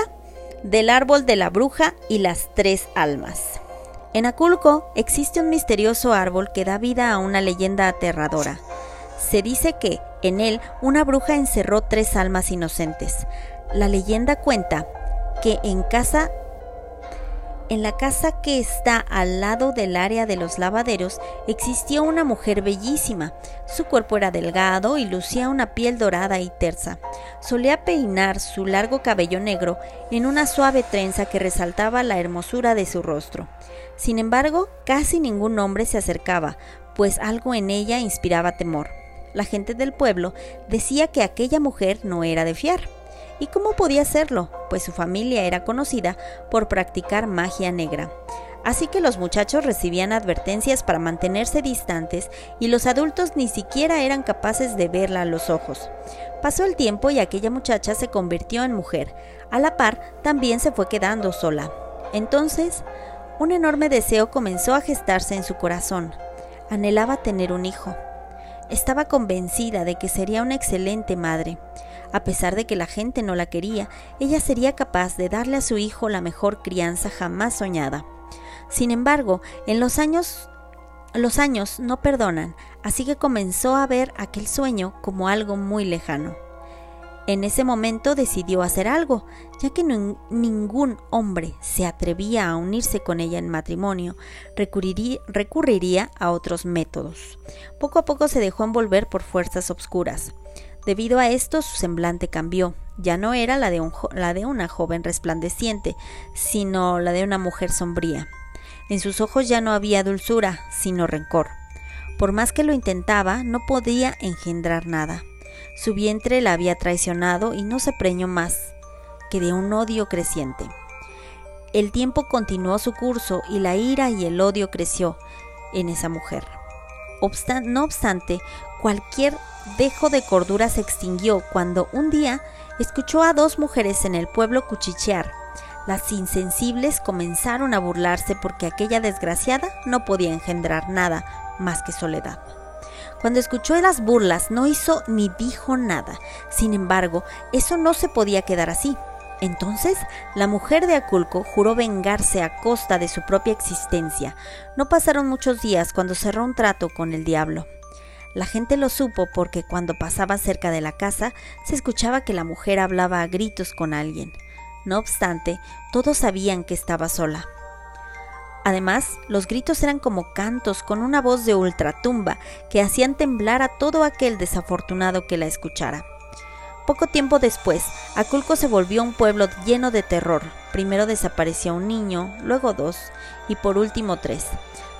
del árbol de la bruja y las tres almas. En Aculco existe un misterioso árbol que da vida a una leyenda aterradora. Se dice que, En él, una bruja encerró tres almas inocentes. La leyenda cuenta que en casa en la casa que está al lado del área de los lavaderos existía una mujer bellísima. Su cuerpo era delgado y lucía una piel dorada y tersa. Solía peinar su largo cabello negro en una suave trenza que resaltaba la hermosura de su rostro. Sin embargo, casi ningún hombre se acercaba, pues algo en ella inspiraba temor. La gente del pueblo decía que aquella mujer no era de fiar. ¿Y cómo podía serlo? Pues su familia era conocida por practicar magia negra. Así que los muchachos recibían advertencias para mantenerse distantes y los adultos ni siquiera eran capaces de verla a los ojos. Pasó el tiempo y aquella muchacha se convirtió en mujer. A la par, también se fue quedando sola. Entonces, un enorme deseo comenzó a gestarse en su corazón. Anhelaba tener un hijo. Estaba convencida de que sería una excelente madre. A pesar de que la gente no la quería, ella sería capaz de darle a su hijo la mejor crianza jamás soñada. Sin embargo, en los años los años no perdonan, así que comenzó a ver aquel sueño como algo muy lejano. En ese momento decidió hacer algo, ya que ningún hombre se atrevía a unirse con ella en matrimonio, recurriría, recurriría a otros métodos. Poco a poco se dejó envolver por fuerzas obscuras. Debido a esto su semblante cambió. Ya no era la de, una joven resplandeciente, sino la de una mujer sombría. En sus ojos ya no había dulzura, sino rencor. Por más que lo intentaba, no podía engendrar nada. Su vientre la había traicionado y no se preñó más que de un odio creciente. El tiempo continuó su curso y la ira y el odio creció en esa mujer. no obstante, cualquier dejo de cordura se extinguió cuando un día escuchó a dos mujeres en el pueblo cuchichear. Las insensibles comenzaron a burlarse porque aquella desgraciada no podía engendrar nada más que soledad. Cuando escuchó las burlas no hizo ni dijo nada. Sin embargo, eso no se podía quedar así. Entonces, la mujer de Aculco juró vengarse a costa de su propia existencia. No pasaron muchos días cuando cerró un trato con el diablo. La gente lo supo porque cuando pasaba cerca de la casa se escuchaba que la mujer hablaba a gritos con alguien. No obstante, todos sabían que estaba sola. Además, los gritos eran como cantos con una voz de ultratumba que hacían temblar a todo aquel desafortunado que la escuchara. Poco tiempo después, Aculco se volvió un pueblo lleno de terror. Primero desapareció un niño, luego dos, y por último tres.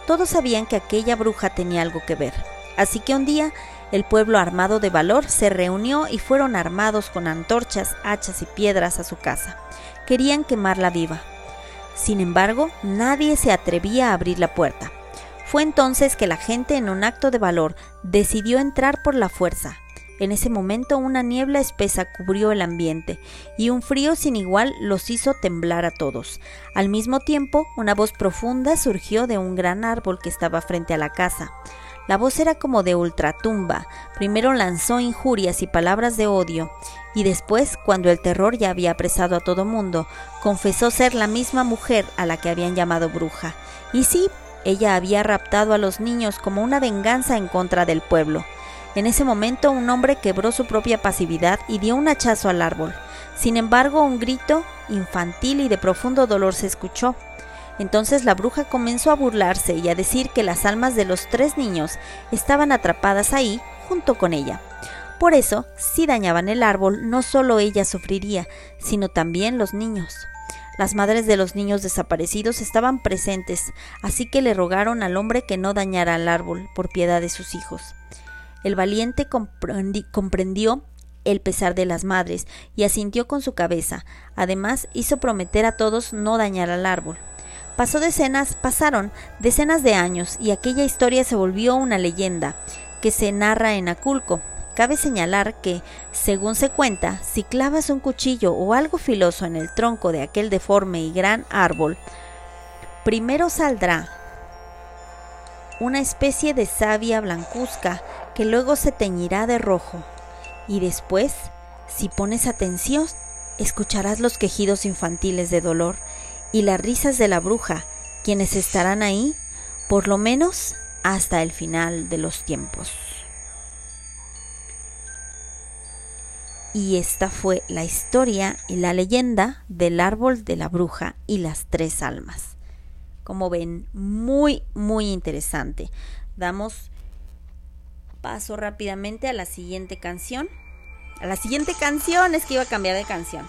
Todos sabían que aquella bruja tenía algo que ver. Así que un día el pueblo armado de valor se reunió y fueron armados con antorchas, hachas y piedras a su casa. Querían quemarla viva. Sin embargo, nadie se atrevía a abrir la puerta. Fue entonces que la gente en un acto de valor decidió entrar por la fuerza. En ese momento una niebla espesa cubrió el ambiente y un frío sin igual los hizo temblar a todos. Al mismo tiempo, una voz profunda surgió de un gran árbol que estaba frente a la casa. La voz era como de ultratumba. Primero lanzó injurias y palabras de odio, y después, cuando el terror ya había apresado a todo mundo, confesó ser la misma mujer a la que habían llamado bruja. Y sí, ella había raptado a los niños como una venganza en contra del pueblo. En ese momento un hombre quebró su propia pasividad y dio un hachazo al árbol. Sin embargo, un grito infantil y de profundo dolor se escuchó. Entonces la bruja comenzó a burlarse y a decir que las almas de los tres niños estaban atrapadas ahí junto con ella. Por eso, si dañaban el árbol, no solo ella sufriría, sino también los niños. Las madres de los niños desaparecidos estaban presentes, así que le rogaron al hombre que no dañara al árbol por piedad de sus hijos. El valiente comprendió el pesar de las madres y asintió con su cabeza. Además, hizo prometer a todos no dañar al árbol. Pasó decenas, pasaron decenas de años y aquella historia se volvió una leyenda que se narra en Aculco. Cabe señalar que, según se cuenta, si clavas un cuchillo o algo filoso en el tronco de aquel deforme y gran árbol, primero saldrá una especie de savia blancuzca que luego se teñirá de rojo. Y después, si pones atención, escucharás los quejidos infantiles de dolor y las risas de la bruja, quienes estarán ahí, por lo menos hasta el final de los tiempos. Y esta fue la historia y la leyenda del árbol de la bruja y las tres almas. Como ven, muy, muy interesante. Damos paso rápidamente a la siguiente canción. A la siguiente canción es que iba a cambiar de canción.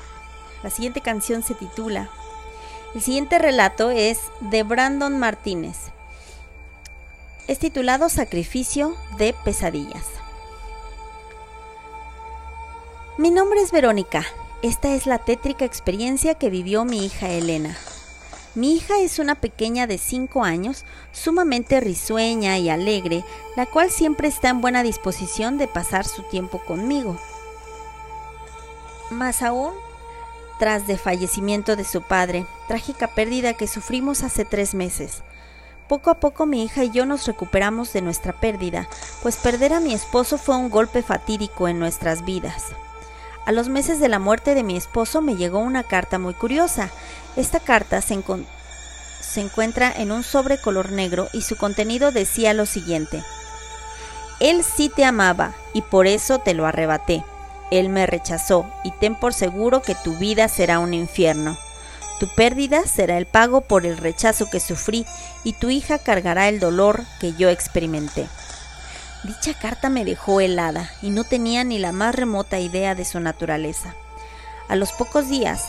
La siguiente canción se titula. El siguiente relato es de Brandon Martínez. Es titulado Sacrificio de Pesadillas. Mi nombre es Verónica. Esta es la tétrica experiencia que vivió mi hija Elena. Mi hija es una pequeña de 5 años, sumamente risueña y alegre, la cual siempre está en buena disposición de pasar su tiempo conmigo. Más aún, tras de fallecimiento de su padre, trágica pérdida que sufrimos hace tres meses. Poco a poco mi hija y yo nos recuperamos de nuestra pérdida, pues perder a mi esposo fue un golpe fatídico en nuestras vidas. A los meses de la muerte de mi esposo me llegó una carta muy curiosa. Esta carta se, se encuentra en un sobre color negro y su contenido decía lo siguiente. Él sí te amaba y por eso te lo arrebaté. Él me rechazó y ten por seguro que tu vida será un infierno. Tu pérdida será el pago por el rechazo que sufrí y tu hija cargará el dolor que yo experimenté. Dicha carta me dejó helada y no tenía ni la más remota idea de su naturaleza. A los pocos días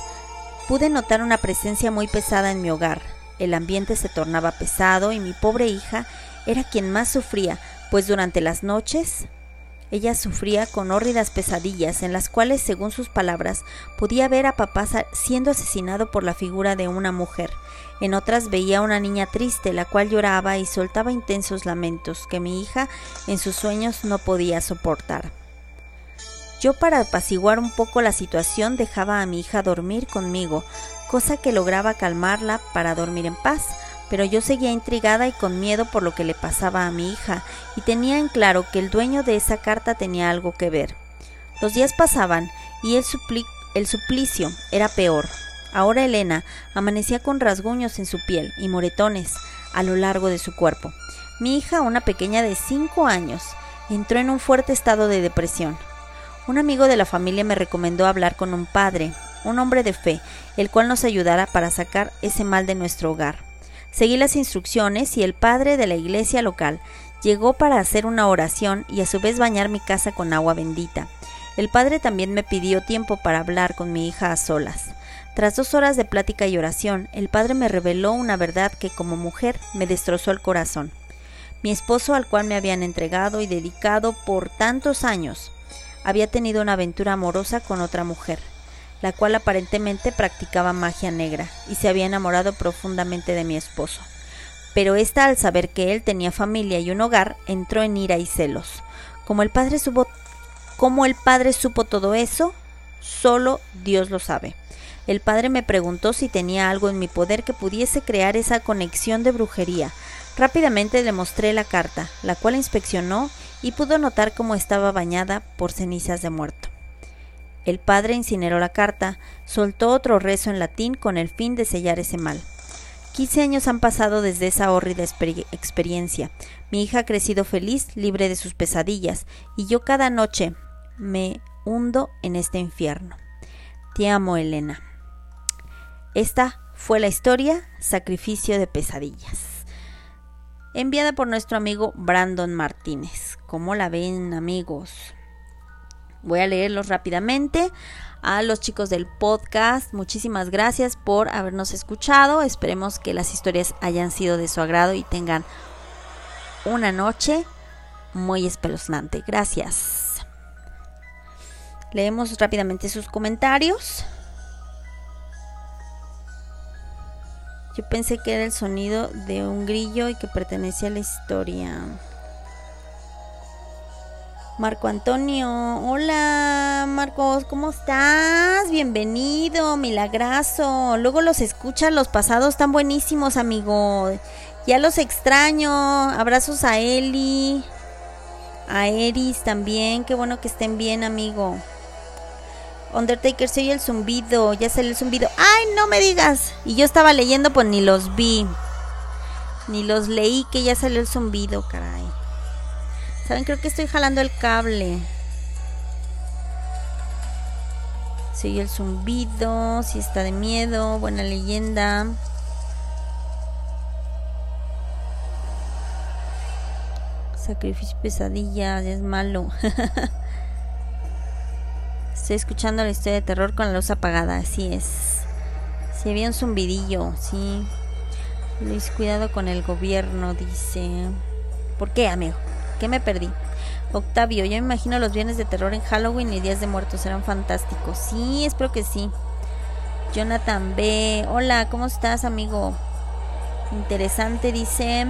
pude notar una presencia muy pesada en mi hogar. El ambiente se tornaba pesado y mi pobre hija era quien más sufría, pues durante las noches ella sufría con hórridas pesadillas en las cuales, según sus palabras, podía ver a papá siendo asesinado por la figura de una mujer. En otras veía a una niña triste, la cual lloraba y soltaba intensos lamentos que mi hija en sus sueños no podía soportar. Yo para apaciguar un poco la situación dejaba a mi hija dormir conmigo, cosa que lograba calmarla para dormir en paz, pero yo seguía intrigada y con miedo por lo que le pasaba a mi hija, y tenía en claro que el dueño de esa carta tenía algo que ver. Los días pasaban y el, suplicio era peor. Ahora Elena amanecía con rasguños en su piel y moretones a lo largo de su cuerpo. Mi hija, una pequeña de cinco años, entró en un fuerte estado de depresión. Un amigo de la familia me recomendó hablar con un padre, un hombre de fe, el cual nos ayudara para sacar ese mal de nuestro hogar. Seguí las instrucciones y el padre de la iglesia local llegó para hacer una oración y a su vez bañar mi casa con agua bendita. El padre también me pidió tiempo para hablar con mi hija a solas. Tras dos horas de plática y oración, el padre me reveló una verdad que como mujer me destrozó el corazón. Mi esposo, al cual me habían entregado y dedicado por tantos años, había tenido una aventura amorosa con otra mujer la cual aparentemente practicaba magia negra y se había enamorado profundamente de mi esposo. Pero ésta, al saber que él tenía familia y un hogar, entró en ira y celos. Como el padre supo, el padre supo todo eso, solo Dios lo sabe. El padre me preguntó si tenía algo en mi poder que pudiese crear esa conexión de brujería. Rápidamente le mostré la carta, la cual inspeccionó y pudo notar cómo estaba bañada por cenizas de muerto. El padre incineró la carta, soltó otro rezo en latín con el fin de sellar ese mal. Quince años han pasado desde esa horrida experiencia. Mi hija ha crecido feliz, libre de sus pesadillas, y yo cada noche me hundo en este infierno. Te amo, Elena. Esta fue la historia Sacrificio de Pesadillas, enviada por nuestro amigo Brandon Martínez. ¿Cómo la ven, amigos? Voy a leerlos rápidamente. A los chicos del podcast, muchísimas gracias por habernos escuchado. Esperemos que las historias hayan sido de su agrado y tengan una noche muy espeluznante. Gracias. Leemos rápidamente sus comentarios. Yo pensé que era el sonido de un grillo y que pertenecía a la historia. Marco Antonio, hola Marcos, ¿cómo estás? Bienvenido, milagrazo. Luego los escuchas, los pasados están buenísimos, amigo. Ya los extraño. Abrazos a Eli, a Eris también. Qué bueno que estén bien, amigo. Undertaker, soy el zumbido. Ya salió el zumbido. ¡Ay, no me digas! Y yo estaba leyendo, pues ni los vi. Ni los leí que ya salió el zumbido, caray. Saben, creo que estoy jalando el cable. Oye el zumbido, si está de miedo, buena leyenda. Sacrificio pesadilla, es malo. Estoy escuchando la historia de terror con la luz apagada, así es. Si había un zumbidillo, sí. Luis, cuidado con el gobierno, dice. ¿Por qué, amigo? ¿Qué me perdí? Octavio, yo me imagino los viernes de terror en Halloween y Días de Muertos serán fantásticos. Sí, espero que sí. Jonathan B. Hola, ¿cómo estás, amigo? Interesante, dice.